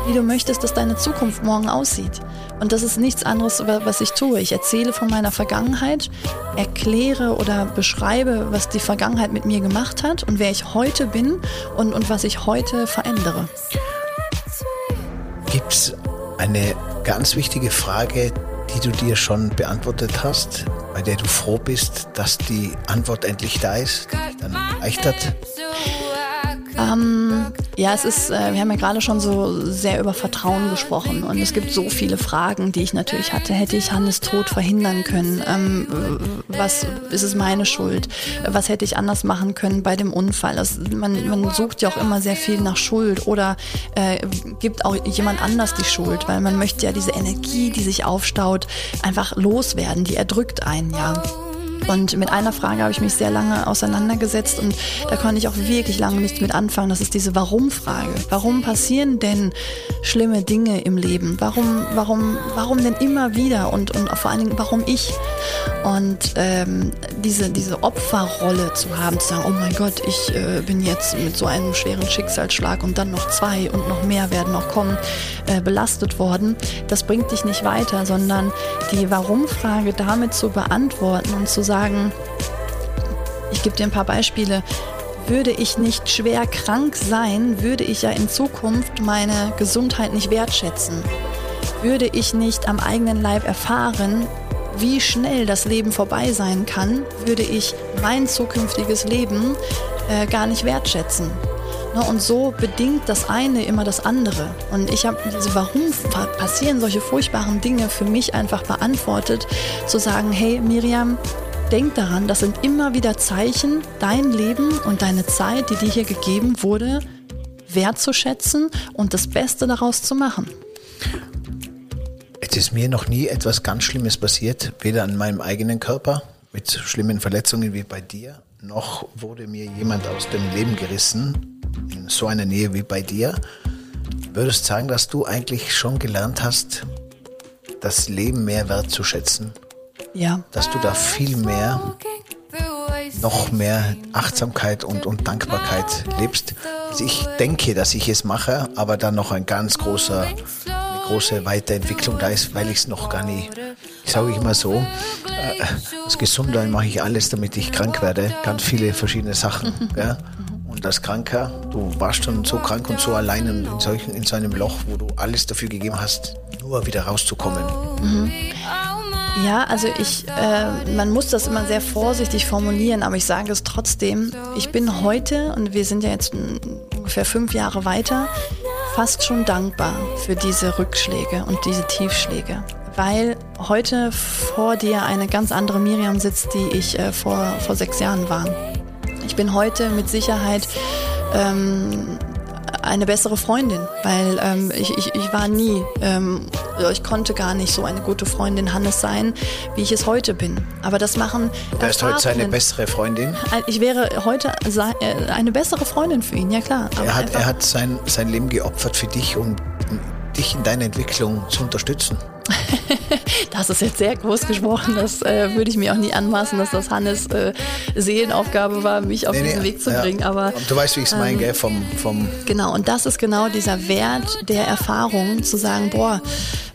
[SPEAKER 3] wie du möchtest, dass deine Zukunft morgen aussieht. Und das ist nichts anderes, was ich tue. Ich erzähle von meiner Vergangenheit, erkläre oder beschreibe, was die Vergangenheit mit mir gemacht hat und wer ich heute bin und, und was ich heute verändere.
[SPEAKER 2] Gibt es eine ganz wichtige Frage, die du dir schon beantwortet hast, bei der du froh bist, dass die Antwort endlich da ist, die dich dann erleichtert?
[SPEAKER 3] Ähm, ja, es ist, äh, wir haben ja gerade schon so sehr über Vertrauen gesprochen und es gibt so viele Fragen, die ich natürlich hatte. Hätte ich Hannes Tod verhindern können? Ähm, was ist es meine Schuld? Was hätte ich anders machen können bei dem Unfall? Das, man, man sucht ja auch immer sehr viel nach Schuld oder äh, gibt auch jemand anders die Schuld, weil man möchte ja diese Energie, die sich aufstaut, einfach loswerden. Die erdrückt einen ja. Und mit einer Frage habe ich mich sehr lange auseinandergesetzt und da konnte ich auch wirklich lange nichts mit anfangen. Das ist diese Warum-Frage. Warum passieren denn schlimme Dinge im Leben? Warum, warum, warum denn immer wieder und, und vor allen Dingen, warum ich? Und ähm, diese, diese Opferrolle zu haben, zu sagen, oh mein Gott, ich äh, bin jetzt mit so einem schweren Schicksalsschlag und dann noch zwei und noch mehr werden noch kommen, äh, belastet worden, das bringt dich nicht weiter, sondern die Warum-Frage damit zu beantworten und zu sagen, ich gebe dir ein paar Beispiele, würde ich nicht schwer krank sein, würde ich ja in Zukunft meine Gesundheit nicht wertschätzen. Würde ich nicht am eigenen Leib erfahren, wie schnell das Leben vorbei sein kann, würde ich mein zukünftiges Leben äh, gar nicht wertschätzen. Ne, und so bedingt das eine immer das andere. Und ich habe diese, warum passieren solche furchtbaren Dinge für mich einfach beantwortet, zu sagen, hey Miriam, denk daran, das sind immer wieder Zeichen, dein Leben und deine Zeit, die dir hier gegeben wurde, wertzuschätzen und das Beste daraus zu machen.
[SPEAKER 2] Es ist mir noch nie etwas ganz Schlimmes passiert, weder an meinem eigenen Körper mit schlimmen Verletzungen wie bei dir, noch wurde mir jemand aus dem Leben gerissen, in so einer Nähe wie bei dir. Würdest du sagen, dass du eigentlich schon gelernt hast, das Leben mehr wertzuschätzen?
[SPEAKER 3] Ja.
[SPEAKER 2] Dass du da viel mehr, noch mehr Achtsamkeit und, und Dankbarkeit lebst. Also ich denke, dass ich es mache, aber dann noch ein ganz großer große Weiterentwicklung da ist, weil ich es noch gar nicht, ich sage immer so, äh, als Gesunder mache ich alles, damit ich krank werde, ganz viele verschiedene Sachen. Mhm. Ja? Und als Kranker, du warst schon so krank und so allein in, solchen, in so einem Loch, wo du alles dafür gegeben hast, nur wieder rauszukommen.
[SPEAKER 3] Mhm. Ja, also ich, äh, man muss das immer sehr vorsichtig formulieren, aber ich sage es trotzdem. Ich bin heute, und wir sind ja jetzt ungefähr fünf Jahre weiter, fast schon dankbar für diese Rückschläge und diese Tiefschläge, weil heute vor dir eine ganz andere Miriam sitzt, die ich äh, vor, vor sechs Jahren war. Ich bin heute mit Sicherheit ähm, eine bessere Freundin, weil ähm, ich, ich, ich war nie, ähm, ich konnte gar nicht so eine gute Freundin Hannes sein, wie ich es heute bin. Aber das machen.
[SPEAKER 2] Du wärst heute seine bessere Freundin?
[SPEAKER 3] Ich wäre heute äh, eine bessere Freundin für ihn, ja klar.
[SPEAKER 2] er hat, er hat sein, sein Leben geopfert für dich, um dich in deiner Entwicklung zu unterstützen.
[SPEAKER 3] das ist jetzt sehr groß gesprochen. Das äh, würde ich mir auch nie anmaßen, dass das Hannes äh, Seelenaufgabe war, mich auf nee, diesen nee, Weg zu ja. bringen. Aber
[SPEAKER 2] du weißt, wie ich es meine, ähm, gell? Vom, vom
[SPEAKER 3] genau. Und das ist genau dieser Wert der Erfahrung, zu sagen, boah,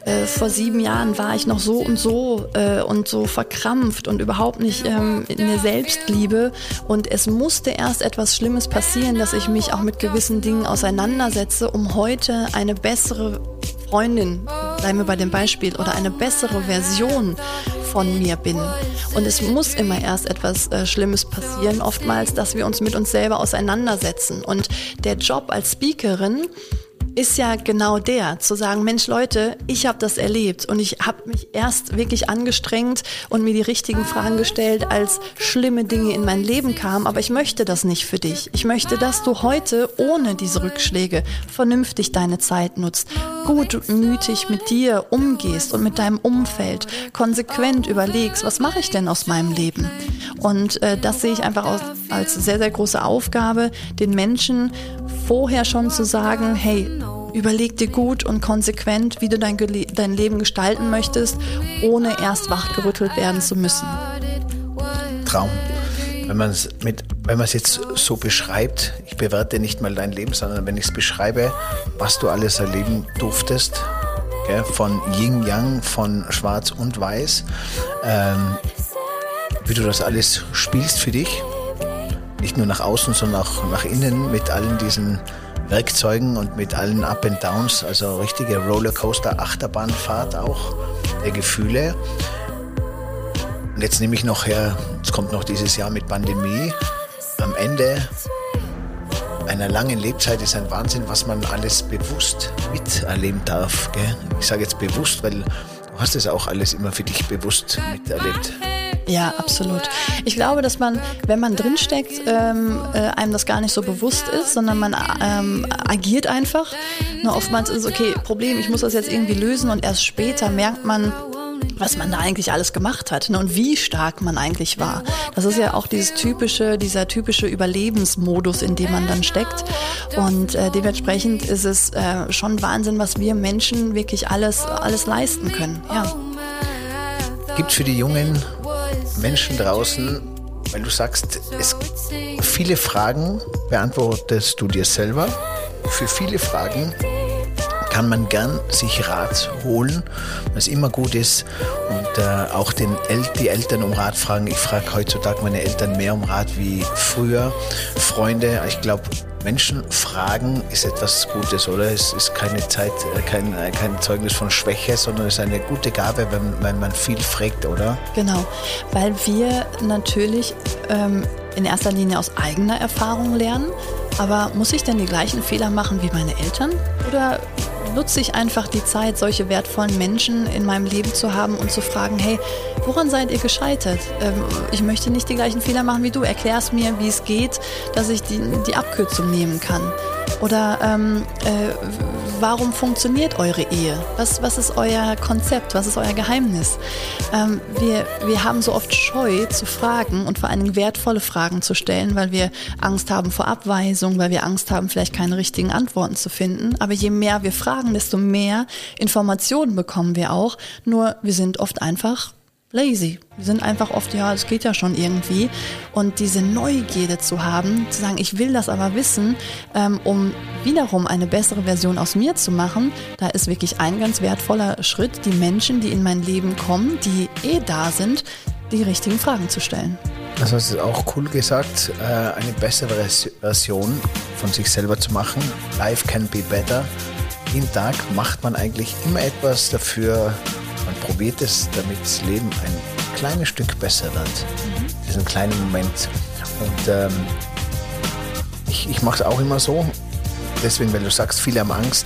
[SPEAKER 3] äh, vor sieben Jahren war ich noch so und so äh, und so verkrampft und überhaupt nicht ähm, in der Selbstliebe. Und es musste erst etwas Schlimmes passieren, dass ich mich auch mit gewissen Dingen auseinandersetze, um heute eine bessere Freundin, bleiben wir bei dem Beispiel, oder eine bessere Version von mir bin. Und es muss immer erst etwas äh, Schlimmes passieren, oftmals, dass wir uns mit uns selber auseinandersetzen. Und der Job als Speakerin ist ja genau der, zu sagen, Mensch Leute, ich habe das erlebt und ich habe mich erst wirklich angestrengt und mir die richtigen Fragen gestellt, als schlimme Dinge in mein Leben kamen, aber ich möchte das nicht für dich. Ich möchte, dass du heute ohne diese Rückschläge vernünftig deine Zeit nutzt, gutmütig mit dir umgehst und mit deinem Umfeld, konsequent überlegst, was mache ich denn aus meinem Leben? Und äh, das sehe ich einfach als, als sehr, sehr große Aufgabe, den Menschen vorher schon zu sagen, hey, überleg dir gut und konsequent, wie du dein, dein Leben gestalten möchtest, ohne erst wachgerüttelt werden zu müssen.
[SPEAKER 2] Traum. Wenn man es jetzt so beschreibt, ich bewerte nicht mal dein Leben, sondern wenn ich es beschreibe, was du alles erleben durftest, gell, von Yin Yang, von Schwarz und Weiß, ähm, wie du das alles spielst für dich, nicht nur nach außen, sondern auch nach innen mit allen diesen Werkzeugen und mit allen Up and Downs, also richtige Rollercoaster, Achterbahnfahrt auch der Gefühle. Und jetzt nehme ich noch her, es kommt noch dieses Jahr mit Pandemie. Am Ende einer langen Lebzeit ist ein Wahnsinn, was man alles bewusst miterleben darf. Gell? Ich sage jetzt bewusst, weil du hast es auch alles immer für dich bewusst miterlebt.
[SPEAKER 3] Ja, absolut. Ich glaube, dass man, wenn man drinsteckt, ähm, äh, einem das gar nicht so bewusst ist, sondern man ähm, agiert einfach. Nur oftmals ist es, okay, Problem, ich muss das jetzt irgendwie lösen und erst später merkt man, was man da eigentlich alles gemacht hat ne, und wie stark man eigentlich war. Das ist ja auch dieses typische, dieser typische Überlebensmodus, in dem man dann steckt. Und äh, dementsprechend ist es äh, schon Wahnsinn, was wir Menschen wirklich alles, alles leisten können. Ja.
[SPEAKER 2] Gibt für die jungen Menschen draußen, weil du sagst, es viele Fragen beantwortest du dir selber. Für viele Fragen kann man gern sich Rat holen, was immer gut ist. Und äh, auch den El die Eltern um Rat fragen. Ich frage heutzutage meine Eltern mehr um Rat wie früher. Freunde, ich glaube, Menschen fragen ist etwas Gutes, oder? Es ist keine Zeit, äh, kein, äh, kein Zeugnis von Schwäche, sondern es ist eine gute Gabe, wenn, wenn man viel fragt, oder?
[SPEAKER 3] Genau, weil wir natürlich ähm, in erster Linie aus eigener Erfahrung lernen. Aber muss ich denn die gleichen Fehler machen wie meine Eltern? Oder nutze ich einfach die Zeit, solche wertvollen Menschen in meinem Leben zu haben und zu fragen, hey, woran seid ihr gescheitert? Ähm, ich möchte nicht die gleichen Fehler machen wie du. Erklär es mir, wie es geht, dass ich die, die Abkürzung nehmen kann. Oder ähm, äh, warum funktioniert eure Ehe? Was, was ist euer Konzept? Was ist euer Geheimnis? Ähm, wir, wir haben so oft Scheu zu fragen und vor allen Dingen wertvolle Fragen zu stellen, weil wir Angst haben vor Abweisung, weil wir Angst haben, vielleicht keine richtigen Antworten zu finden. Aber je mehr wir fragen, desto mehr Informationen bekommen wir auch. Nur wir sind oft einfach lazy. Wir sind einfach oft, ja, es geht ja schon irgendwie. Und diese Neugierde zu haben, zu sagen, ich will das aber wissen, ähm, um wiederum eine bessere Version aus mir zu machen, da ist wirklich ein ganz wertvoller Schritt, die Menschen, die in mein Leben kommen, die eh da sind, die richtigen Fragen zu stellen.
[SPEAKER 2] Das hast du auch cool gesagt, äh, eine bessere Version von sich selber zu machen. Life can be better. Jeden Tag macht man eigentlich immer etwas dafür, man probiert es, damit das Leben ein kleines Stück besser wird. Mhm. Diesen kleinen Moment. Und ähm, ich, ich mache es auch immer so. Deswegen, weil du sagst, viele haben Angst,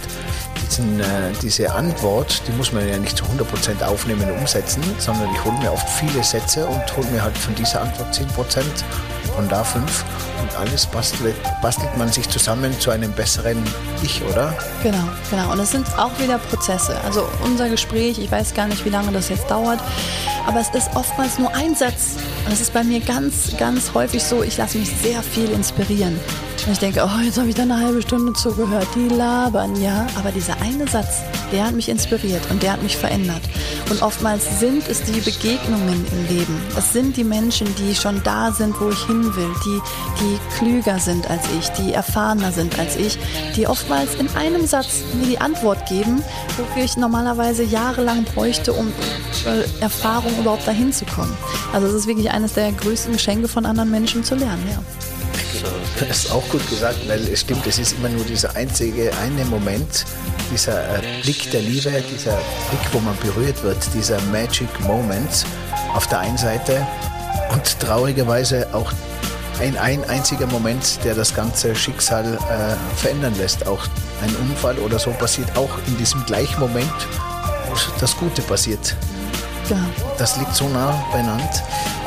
[SPEAKER 2] diesen, äh, diese Antwort, die muss man ja nicht zu 100% aufnehmen und umsetzen, sondern ich hole mir oft viele Sätze und hole mir halt von dieser Antwort 10%, von da 5 und alles bastelt, bastelt man sich zusammen zu einem besseren Ich, oder?
[SPEAKER 3] Genau, genau. Und es sind auch wieder Prozesse. Also unser Gespräch, ich weiß gar nicht, wie lange das jetzt dauert, aber es ist oftmals nur ein Satz. Und es ist bei mir ganz, ganz häufig so, ich lasse mich sehr viel inspirieren. Und ich denke, oh, jetzt habe ich da eine halbe Stunde zugehört. Die labern, ja. Aber dieser eine Satz, der hat mich inspiriert und der hat mich verändert. Und oftmals sind es die Begegnungen im Leben. Es sind die Menschen, die schon da sind, wo ich hin will, die, die klüger sind als ich, die erfahrener sind als ich, die oftmals in einem Satz mir die Antwort geben, wofür ich normalerweise jahrelang bräuchte, um äh, Erfahrung überhaupt dahin zu kommen. Also es ist wirklich eines der größten Geschenke von anderen Menschen zu lernen, ja.
[SPEAKER 2] Das ist auch gut gesagt, weil es stimmt, es ist immer nur dieser einzige eine Moment, dieser äh, Blick der Liebe, dieser Blick, wo man berührt wird, dieser Magic Moment auf der einen Seite und traurigerweise auch ein, ein einziger Moment, der das ganze Schicksal äh, verändern lässt. Auch ein Unfall oder so passiert auch in diesem gleichen Moment, wo das Gute passiert. Genau. Das liegt so nah beieinander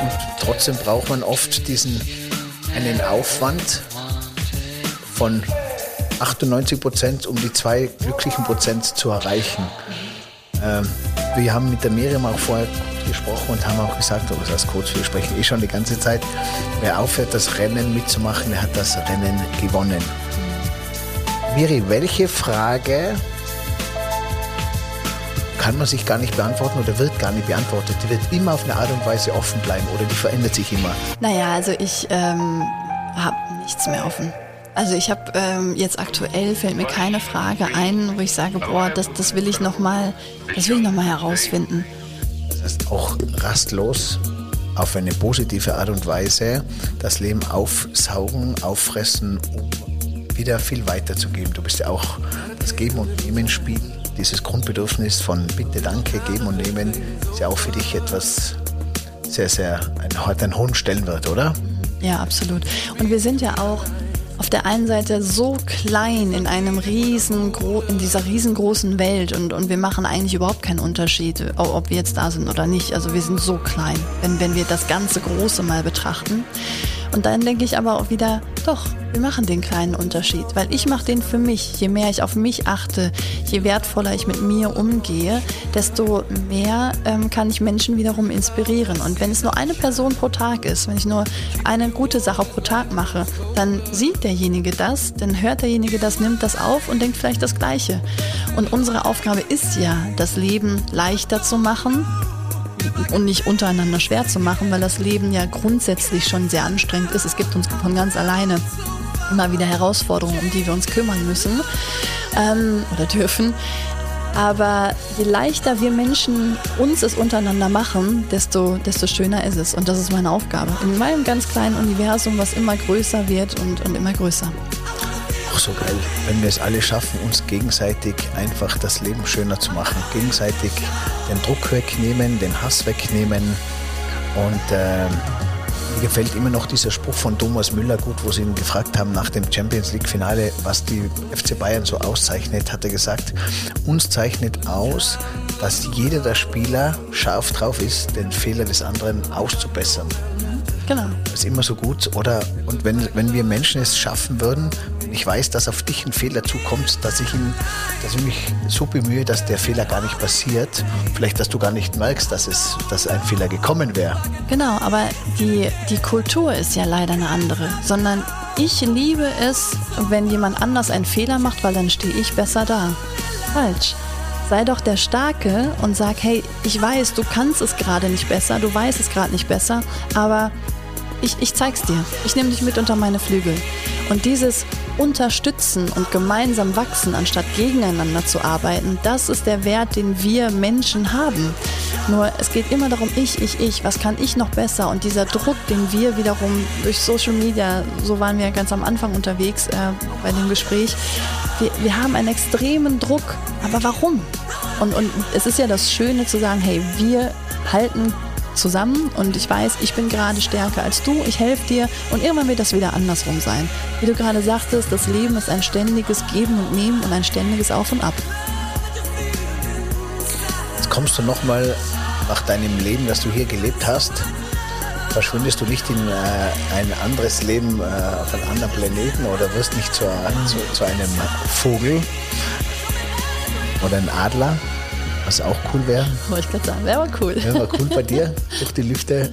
[SPEAKER 2] und trotzdem braucht man oft diesen einen Aufwand von 98 Prozent, um die zwei glücklichen Prozent zu erreichen. Ähm, wir haben mit der Miriam auch vorher gesprochen und haben auch gesagt, aber als Coach, wir sprechen eh schon die ganze Zeit, wer aufhört, das Rennen mitzumachen, der hat das Rennen gewonnen. Miri, welche Frage kann man sich gar nicht beantworten oder wird gar nicht beantwortet. Die wird immer auf eine Art und Weise offen bleiben oder die verändert sich immer.
[SPEAKER 3] Naja, also ich ähm, habe nichts mehr offen. Also ich habe ähm, jetzt aktuell fällt mir keine Frage ein, wo ich sage, boah, das, das will ich noch mal, das will ich noch mal herausfinden.
[SPEAKER 2] Heißt auch rastlos auf eine positive Art und Weise das Leben aufsaugen, auffressen, um wieder viel weiterzugeben. Du bist ja auch das Geben und Nehmen Spiel. Dieses Grundbedürfnis von Bitte, Danke, Geben und Nehmen ist ja auch für dich etwas sehr, sehr, ein, einen hohen Stellenwert, oder?
[SPEAKER 3] Ja, absolut. Und wir sind ja auch auf der einen Seite so klein in einem riesen, in dieser riesengroßen Welt und, und wir machen eigentlich überhaupt keinen Unterschied, ob wir jetzt da sind oder nicht. Also wir sind so klein, wenn, wenn wir das ganze Große mal betrachten. Und dann denke ich aber auch wieder, doch, wir machen den kleinen Unterschied, weil ich mache den für mich. Je mehr ich auf mich achte, je wertvoller ich mit mir umgehe, desto mehr ähm, kann ich Menschen wiederum inspirieren. Und wenn es nur eine Person pro Tag ist, wenn ich nur eine gute Sache pro Tag mache, dann sieht derjenige das, dann hört derjenige das, nimmt das auf und denkt vielleicht das Gleiche. Und unsere Aufgabe ist ja, das Leben leichter zu machen, und nicht untereinander schwer zu machen, weil das Leben ja grundsätzlich schon sehr anstrengend ist. Es gibt uns von ganz alleine immer wieder Herausforderungen, um die wir uns kümmern müssen ähm, oder dürfen. Aber je leichter wir Menschen uns es untereinander machen, desto, desto schöner ist es. Und das ist meine Aufgabe. In meinem ganz kleinen Universum, was immer größer wird und, und immer größer
[SPEAKER 2] auch so geil, wenn wir es alle schaffen, uns gegenseitig einfach das Leben schöner zu machen. Gegenseitig den Druck wegnehmen, den Hass wegnehmen. Und äh, mir gefällt immer noch dieser Spruch von Thomas Müller gut, wo sie ihn gefragt haben nach dem Champions League-Finale, was die FC Bayern so auszeichnet, hat er gesagt, uns zeichnet aus, dass jeder der Spieler scharf drauf ist, den Fehler des anderen auszubessern.
[SPEAKER 3] Genau.
[SPEAKER 2] Das ist immer so gut. Oder und wenn, wenn wir Menschen es schaffen würden, ich weiß, dass auf dich ein Fehler zukommt, dass ich, ihn, dass ich mich so bemühe, dass der Fehler gar nicht passiert. Vielleicht, dass du gar nicht merkst, dass, es, dass ein Fehler gekommen wäre.
[SPEAKER 3] Genau, aber die, die Kultur ist ja leider eine andere, sondern ich liebe es, wenn jemand anders einen Fehler macht, weil dann stehe ich besser da. Falsch. Sei doch der Starke und sag, hey, ich weiß, du kannst es gerade nicht besser, du weißt es gerade nicht besser, aber ich, ich zeig's dir. Ich nehme dich mit unter meine Flügel. Und dieses Unterstützen und gemeinsam wachsen, anstatt gegeneinander zu arbeiten, das ist der Wert, den wir Menschen haben. Nur es geht immer darum, ich, ich, ich, was kann ich noch besser? Und dieser Druck, den wir wiederum durch Social Media, so waren wir ganz am Anfang unterwegs äh, bei dem Gespräch, wir, wir haben einen extremen Druck. Aber warum? Und, und es ist ja das Schöne zu sagen, hey, wir halten zusammen und ich weiß, ich bin gerade stärker als du, ich helfe dir und irgendwann wird das wieder andersrum sein. Wie du gerade sagtest, das Leben ist ein ständiges Geben und Nehmen und ein ständiges Auf und Ab.
[SPEAKER 2] Jetzt kommst du nochmal nach deinem Leben, das du hier gelebt hast, verschwindest du nicht in äh, ein anderes Leben äh, auf einem anderen Planeten oder wirst nicht zu, zu, zu einem Vogel oder ein Adler, was auch cool wäre.
[SPEAKER 3] Wollte ich gerade sagen, wäre aber cool.
[SPEAKER 2] Wäre cool bei dir, durch die Lüfte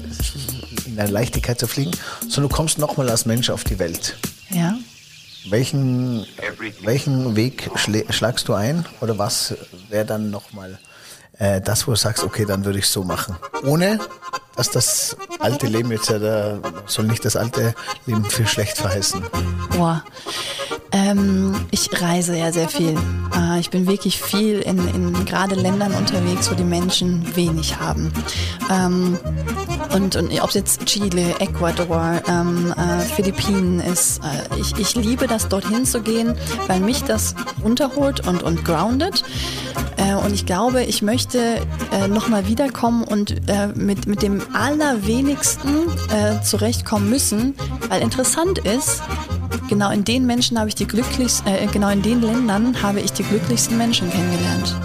[SPEAKER 2] in der Leichtigkeit zu fliegen. Sondern du kommst nochmal als Mensch auf die Welt.
[SPEAKER 3] Ja.
[SPEAKER 2] Welchen, welchen Weg schlagst du ein? Oder was wäre dann nochmal äh, das, wo du sagst, okay, dann würde ich so machen? Ohne, dass das alte Leben jetzt da soll nicht das alte Leben viel schlecht verheißen.
[SPEAKER 3] Boah. Ähm, ich reise ja sehr viel. Äh, ich bin wirklich viel in, in gerade Ländern unterwegs, wo die Menschen wenig haben. Ähm, und, und ob es jetzt Chile, Ecuador, ähm, äh, Philippinen ist, äh, ich, ich liebe das, dorthin zu gehen, weil mich das runterholt und, und groundet. Äh, und ich glaube, ich möchte äh, nochmal wiederkommen und äh, mit, mit dem Allerwenigsten äh, zurechtkommen müssen, weil interessant ist, genau in den Menschen habe ich die glücklichsten, äh, genau in den Ländern habe ich die glücklichsten Menschen kennengelernt.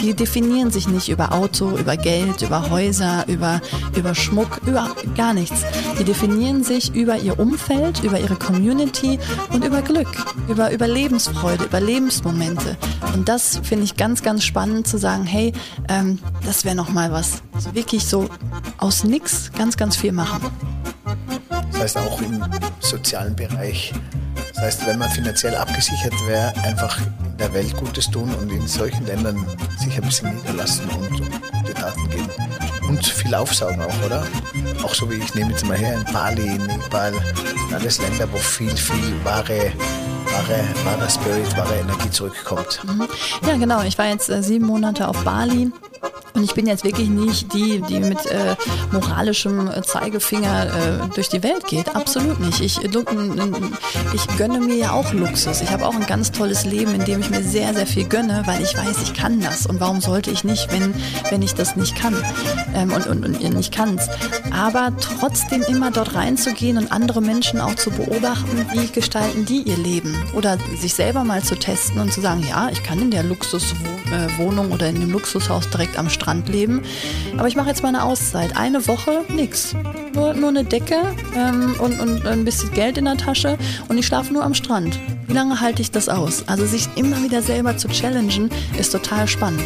[SPEAKER 3] Die definieren sich nicht über Auto, über Geld, über Häuser, über, über Schmuck, über gar nichts. Die definieren sich über ihr Umfeld, über ihre Community und über Glück, über, über Lebensfreude, über Lebensmomente. Und das finde ich ganz, ganz spannend zu sagen, hey, ähm, das wäre nochmal was. Also wirklich so aus nix ganz, ganz viel machen.
[SPEAKER 2] Das heißt auch im sozialen Bereich. Das heißt, wenn man finanziell abgesichert wäre, einfach der Welt Gutes tun und in solchen Ländern sich ein bisschen niederlassen und gute Taten geben. Und viel aufsaugen auch, oder? Auch so wie ich nehme jetzt mal her in Bali, Nepal, alles Länder, wo viel, viel wahre wahre, wahre Spirit, wahre Energie zurückkommt.
[SPEAKER 3] Mhm. Ja, genau. Ich war jetzt äh, sieben Monate auf Bali und ich bin jetzt wirklich nicht die, die mit äh, moralischem äh, Zeigefinger äh, durch die Welt geht. Absolut nicht. Ich, ich gönne mir ja auch Luxus. Ich habe auch ein ganz tolles Leben, in dem ich mir sehr, sehr viel gönne, weil ich weiß, ich kann das. Und warum sollte ich nicht, wenn, wenn ich das nicht kann ähm, und, und, und nicht kann's. Aber trotzdem immer dort reinzugehen und andere Menschen auch zu beobachten, wie gestalten die ihr Leben. Oder sich selber mal zu testen und zu sagen, ja, ich kann in der Luxuswohnung oder in dem Luxushaus direkt am Strand Strand leben. Aber ich mache jetzt mal eine Auszeit. Eine Woche nix. Nur, nur eine Decke ähm, und, und ein bisschen Geld in der Tasche und ich schlafe nur am Strand. Wie lange halte ich das aus? Also sich immer wieder selber zu challengen, ist total spannend.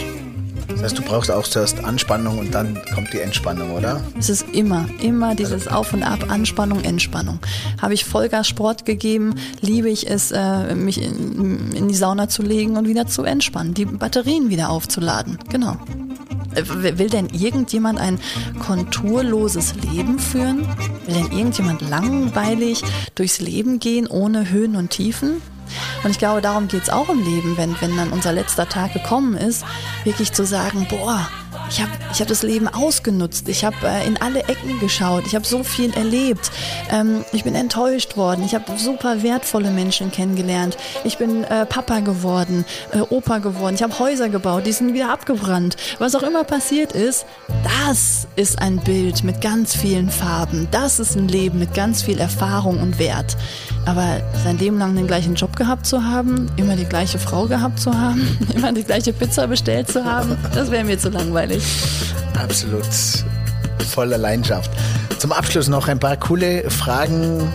[SPEAKER 2] Das heißt, du brauchst auch zuerst Anspannung und dann kommt die Entspannung, oder?
[SPEAKER 3] Es ist immer, immer dieses Auf und Ab, Anspannung, Entspannung. Habe ich Vollgas Sport gegeben, liebe ich es, äh, mich in, in die Sauna zu legen und wieder zu entspannen, die Batterien wieder aufzuladen. Genau. Will denn irgendjemand ein konturloses Leben führen? Will denn irgendjemand langweilig durchs Leben gehen ohne Höhen und Tiefen? Und ich glaube, darum geht es auch im Leben, wenn, wenn dann unser letzter Tag gekommen ist, wirklich zu sagen, boah, ich habe ich hab das Leben ausgenutzt. Ich habe äh, in alle Ecken geschaut. Ich habe so viel erlebt. Ähm, ich bin enttäuscht worden. Ich habe super wertvolle Menschen kennengelernt. Ich bin äh, Papa geworden, äh, Opa geworden. Ich habe Häuser gebaut, die sind wieder abgebrannt. Was auch immer passiert ist, das ist ein Bild mit ganz vielen Farben. Das ist ein Leben mit ganz viel Erfahrung und Wert. Aber sein Leben lang den gleichen Job gehabt zu haben, immer die gleiche Frau gehabt zu haben, immer die gleiche Pizza bestellt zu haben, das wäre mir zu langweilig.
[SPEAKER 2] Absolut voller Leidenschaft. Zum Abschluss noch ein paar coole Fragen,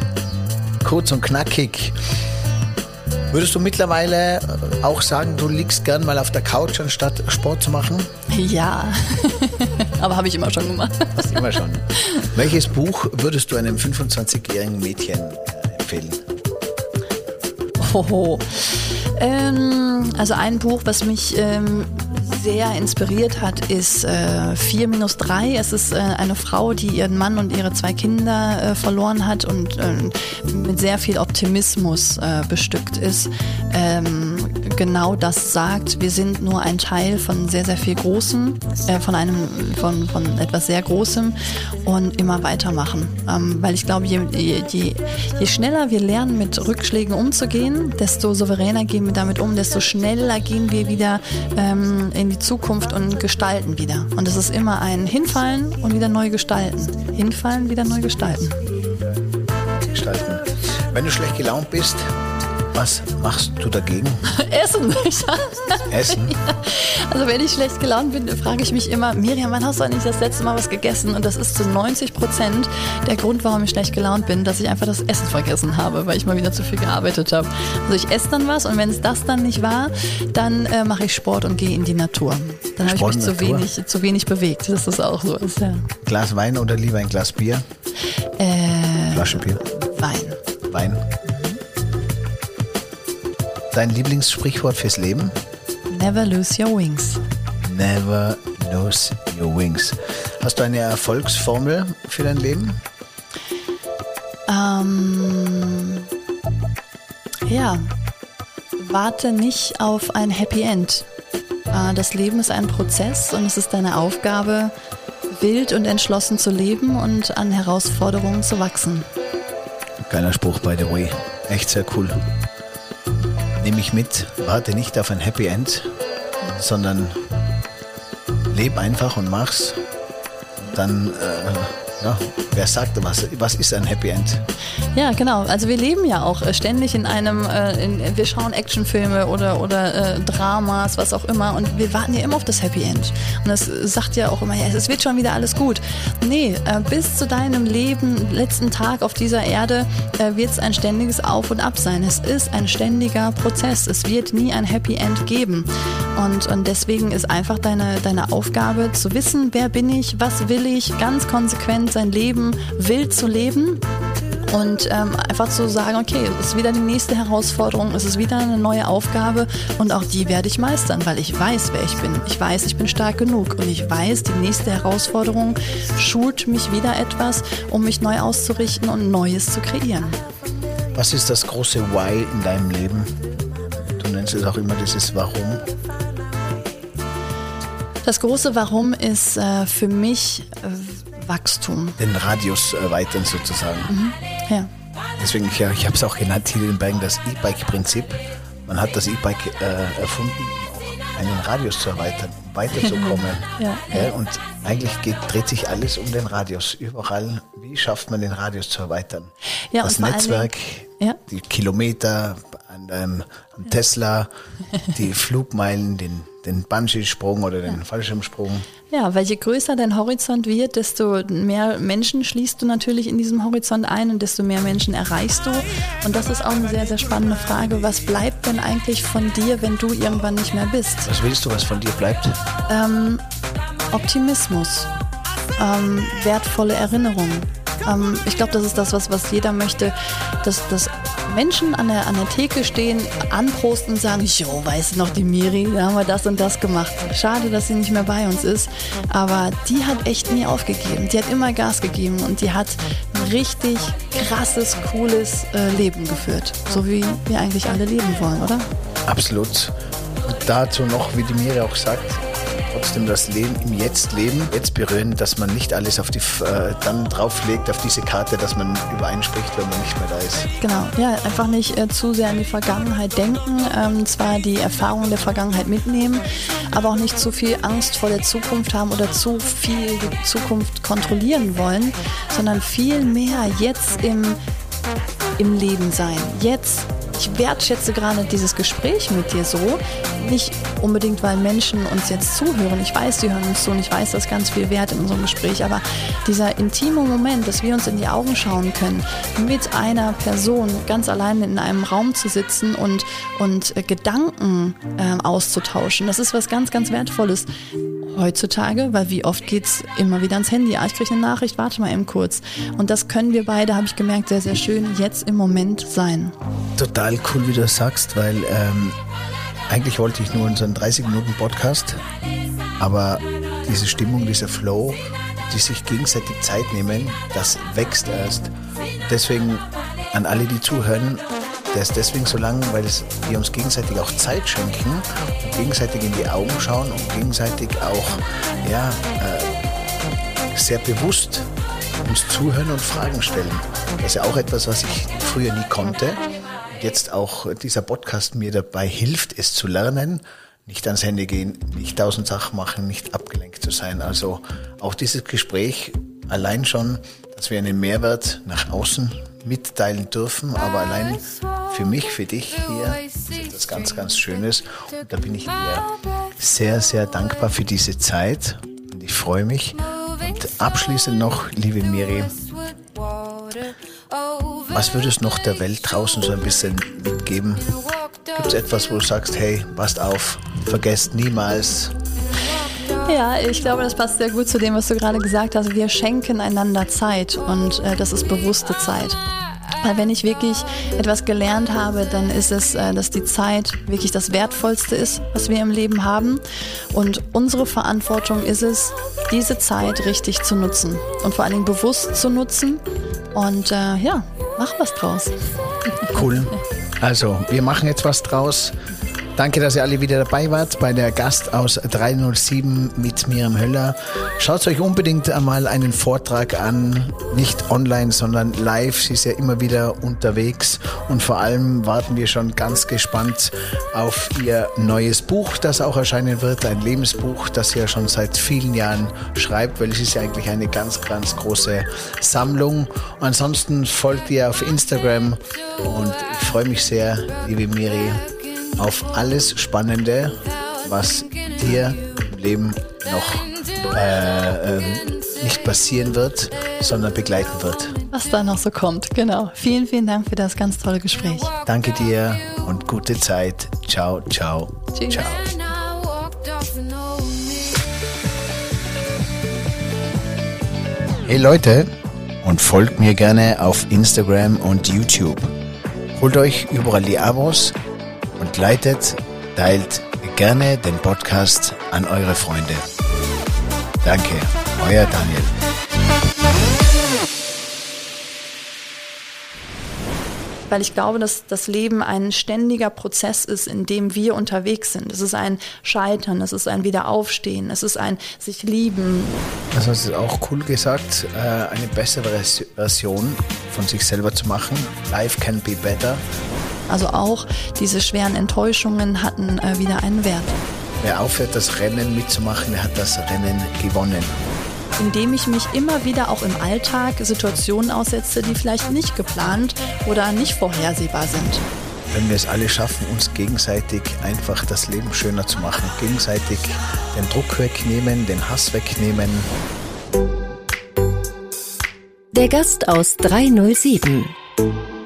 [SPEAKER 2] kurz und knackig. Würdest du mittlerweile auch sagen, du liegst gern mal auf der Couch, anstatt Sport zu machen?
[SPEAKER 3] Ja, aber habe ich immer schon gemacht.
[SPEAKER 2] Hast immer schon. Welches Buch würdest du einem 25-jährigen Mädchen äh, empfehlen?
[SPEAKER 3] Hoho. Ähm, also ein Buch, was mich ähm, sehr inspiriert hat, ist äh, 4 minus 3. Es ist äh, eine Frau, die ihren Mann und ihre zwei Kinder äh, verloren hat und äh, mit sehr viel Optimismus äh, bestückt ist. Ähm, genau das sagt, wir sind nur ein Teil von sehr, sehr viel Großem, äh, von einem, von, von etwas sehr Großem und immer weitermachen. Ähm, weil ich glaube, je, je, je schneller wir lernen, mit Rückschlägen umzugehen, desto souveräner gehen wir damit um, desto schneller gehen wir wieder ähm, in die Zukunft und gestalten wieder. Und es ist immer ein Hinfallen und wieder neu gestalten. Hinfallen, wieder neu gestalten.
[SPEAKER 2] Gestalten. Wenn du schlecht gelaunt bist, was machst du dagegen?
[SPEAKER 3] Essen.
[SPEAKER 2] Essen?
[SPEAKER 3] Ja. Also wenn ich schlecht gelaunt bin, frage ich mich immer, Miriam, wann hast du eigentlich das letzte Mal was gegessen? Und das ist zu 90 Prozent der Grund, warum ich schlecht gelaunt bin, dass ich einfach das Essen vergessen habe, weil ich mal wieder zu viel gearbeitet habe. Also ich esse dann was und wenn es das dann nicht war, dann äh, mache ich Sport und gehe in die Natur. Dann habe ich mich zu wenig, zu wenig bewegt, dass das auch so ist. Ja.
[SPEAKER 2] Glas Wein oder lieber ein Glas Bier?
[SPEAKER 3] Äh,
[SPEAKER 2] Flasche Bier?
[SPEAKER 3] Wein.
[SPEAKER 2] Wein. Dein Lieblingssprichwort fürs Leben?
[SPEAKER 3] Never lose your wings.
[SPEAKER 2] Never lose your wings. Hast du eine Erfolgsformel für dein Leben?
[SPEAKER 3] Ähm, ja, warte nicht auf ein Happy End. Äh, das Leben ist ein Prozess und es ist deine Aufgabe, wild und entschlossen zu leben und an Herausforderungen zu wachsen.
[SPEAKER 2] Geiler Spruch, by the way. Echt sehr cool nehme ich mit, warte nicht auf ein Happy End, sondern leb einfach und mach's. Dann äh, ja, wer sagt was? Was ist ein Happy End?
[SPEAKER 3] Ja, genau. Also wir leben ja auch äh, ständig in einem, äh, in, wir schauen Actionfilme oder, oder äh, Dramas, was auch immer und wir warten ja immer auf das Happy End. Und das sagt ja auch immer, ja, es wird schon wieder alles gut. Nee, äh, bis zu deinem Leben, letzten Tag auf dieser Erde äh, wird es ein ständiges Auf und Ab sein. Es ist ein ständiger Prozess. Es wird nie ein Happy End geben. Und, und deswegen ist einfach deine, deine Aufgabe zu wissen, wer bin ich, was will ich, ganz konsequent sein Leben wild zu leben Und ähm, einfach zu sagen, okay, es ist wieder die nächste Herausforderung, es ist wieder eine neue Aufgabe und auch die werde ich meistern, weil ich weiß, wer ich bin. Ich weiß, ich bin stark genug und ich weiß, die nächste Herausforderung schult mich wieder etwas, um mich neu auszurichten und Neues zu kreieren.
[SPEAKER 2] Was ist das große Why in deinem Leben? Du nennst es auch immer dieses Warum.
[SPEAKER 3] Das große Warum ist äh, für mich äh, Wachstum.
[SPEAKER 2] Den Radius erweitern sozusagen.
[SPEAKER 3] Mhm. Ja.
[SPEAKER 2] Deswegen, ich, ich habe es auch genannt hier in Bergen, das E-Bike-Prinzip. Man hat das E-Bike äh, erfunden, um einen Radius zu erweitern, um weiterzukommen.
[SPEAKER 3] Ja.
[SPEAKER 2] Ja, und eigentlich geht, dreht sich alles um den Radius. Überall, wie schafft man den Radius zu erweitern?
[SPEAKER 3] Ja,
[SPEAKER 2] das
[SPEAKER 3] allen
[SPEAKER 2] Netzwerk,
[SPEAKER 3] Ja.
[SPEAKER 2] die Kilometer an einem, am Tesla, die Flugmeilen, den, den Bungee-Sprung oder den Fallschirmsprung.
[SPEAKER 3] Ja, weil je größer dein Horizont wird, desto mehr Menschen schließt du natürlich in diesem Horizont ein und desto mehr Menschen erreichst du. Und das ist auch eine sehr, sehr spannende Frage. Was bleibt denn eigentlich von dir, wenn du irgendwann nicht mehr bist?
[SPEAKER 2] Was willst du, was von dir bleibt?
[SPEAKER 3] Ähm, Optimismus, ähm, wertvolle Erinnerungen. Ähm, ich glaube, das ist das, was, was jeder möchte, dass, dass Menschen an der, an der Theke stehen, anprosten und sagen, jo, weißt du noch, die Miri, da haben wir das und das gemacht. Schade, dass sie nicht mehr bei uns ist, aber die hat echt nie aufgegeben. Die hat immer Gas gegeben und die hat ein richtig krasses, cooles äh, Leben geführt. So wie wir eigentlich alle leben wollen, oder?
[SPEAKER 2] Absolut. Dazu noch, wie die Miri auch sagt, trotzdem das Leben im Jetzt leben, jetzt berühren, dass man nicht alles auf die, äh, dann drauflegt auf diese Karte, dass man übereinspricht, wenn man nicht mehr da ist.
[SPEAKER 3] Genau, ja, einfach nicht äh, zu sehr an die Vergangenheit denken, ähm, zwar die Erfahrungen der Vergangenheit mitnehmen, aber auch nicht zu viel Angst vor der Zukunft haben oder zu viel die Zukunft kontrollieren wollen, sondern viel mehr jetzt im, im Leben sein. Jetzt ich wertschätze gerade dieses Gespräch mit dir so, nicht unbedingt, weil Menschen uns jetzt zuhören. Ich weiß, sie hören uns zu und ich weiß, das ist ganz viel wert in unserem Gespräch, aber dieser intime Moment, dass wir uns in die Augen schauen können, mit einer Person ganz allein in einem Raum zu sitzen und, und äh, Gedanken äh, auszutauschen, das ist was ganz, ganz Wertvolles heutzutage, weil wie oft geht's immer wieder ans Handy. Ah, ich kriege eine Nachricht, warte mal eben kurz. Und das können wir beide, habe ich gemerkt, sehr, sehr schön jetzt im Moment sein.
[SPEAKER 2] Total cool, wie du das sagst, weil ähm, eigentlich wollte ich nur unseren 30 Minuten Podcast, aber diese Stimmung, dieser Flow, die sich gegenseitig Zeit nehmen, das wächst erst. Deswegen an alle, die zuhören, der ist deswegen so lang, weil es, wir uns gegenseitig auch Zeit schenken und gegenseitig in die Augen schauen und gegenseitig auch ja, äh, sehr bewusst uns zuhören und Fragen stellen. Das ist ja auch etwas, was ich früher nie konnte. Jetzt auch dieser Podcast mir dabei hilft, es zu lernen, nicht ans Handy gehen, nicht tausend Sachen machen, nicht abgelenkt zu sein. Also auch dieses Gespräch allein schon, dass wir einen Mehrwert nach außen mitteilen dürfen, aber allein für mich, für dich hier ist etwas ganz, ganz Schönes. Und da bin ich dir sehr, sehr dankbar für diese Zeit und ich freue mich. Und abschließend noch, liebe Miri, was würdest du noch der Welt draußen so ein bisschen mitgeben? Gibt es etwas, wo du sagst, hey, passt auf, vergesst niemals,
[SPEAKER 3] ja, ich glaube, das passt sehr gut zu dem, was du gerade gesagt hast. Wir schenken einander Zeit und äh, das ist bewusste Zeit. Weil wenn ich wirklich etwas gelernt habe, dann ist es, äh, dass die Zeit wirklich das Wertvollste ist, was wir im Leben haben. Und unsere Verantwortung ist es, diese Zeit richtig zu nutzen und vor allen Dingen bewusst zu nutzen. Und äh, ja, mach was draus.
[SPEAKER 2] Cool. Also, wir machen jetzt was draus. Danke, dass ihr alle wieder dabei wart bei der Gast aus 307 mit Miriam Höller. Schaut euch unbedingt einmal einen Vortrag an, nicht online, sondern live. Sie ist ja immer wieder unterwegs und vor allem warten wir schon ganz gespannt auf ihr neues Buch, das auch erscheinen wird, ein Lebensbuch, das sie ja schon seit vielen Jahren schreibt, weil es ist ja eigentlich eine ganz, ganz große Sammlung. Ansonsten folgt ihr auf Instagram und ich freue mich sehr, liebe Miri, auf alles Spannende, was dir im Leben noch äh, äh, nicht passieren wird, sondern begleiten wird.
[SPEAKER 3] Was da noch so kommt, genau. Vielen, vielen Dank für das ganz tolle Gespräch.
[SPEAKER 2] Danke dir und gute Zeit. Ciao, ciao.
[SPEAKER 3] Tschüss.
[SPEAKER 2] Ciao. Hey Leute, und folgt mir gerne auf Instagram und YouTube. Holt euch überall die Abos und leitet, teilt gerne den Podcast an eure Freunde. Danke, euer Daniel.
[SPEAKER 3] weil ich glaube, dass das Leben ein ständiger Prozess ist, in dem wir unterwegs sind. Es ist ein Scheitern, es ist ein Wiederaufstehen, es ist ein sich lieben.
[SPEAKER 2] Das hast du auch cool gesagt, äh, eine bessere Version von sich selber zu machen. Life can be better.
[SPEAKER 3] Also auch diese schweren Enttäuschungen hatten äh, wieder einen Wert.
[SPEAKER 2] Wer aufhört, das Rennen mitzumachen, der hat das Rennen gewonnen
[SPEAKER 3] indem ich mich immer wieder auch im Alltag Situationen aussetze, die vielleicht nicht geplant oder nicht vorhersehbar sind.
[SPEAKER 2] Wenn wir es alle schaffen, uns gegenseitig einfach das Leben schöner zu machen, gegenseitig den Druck wegnehmen, den Hass wegnehmen.
[SPEAKER 1] Der Gast aus 307.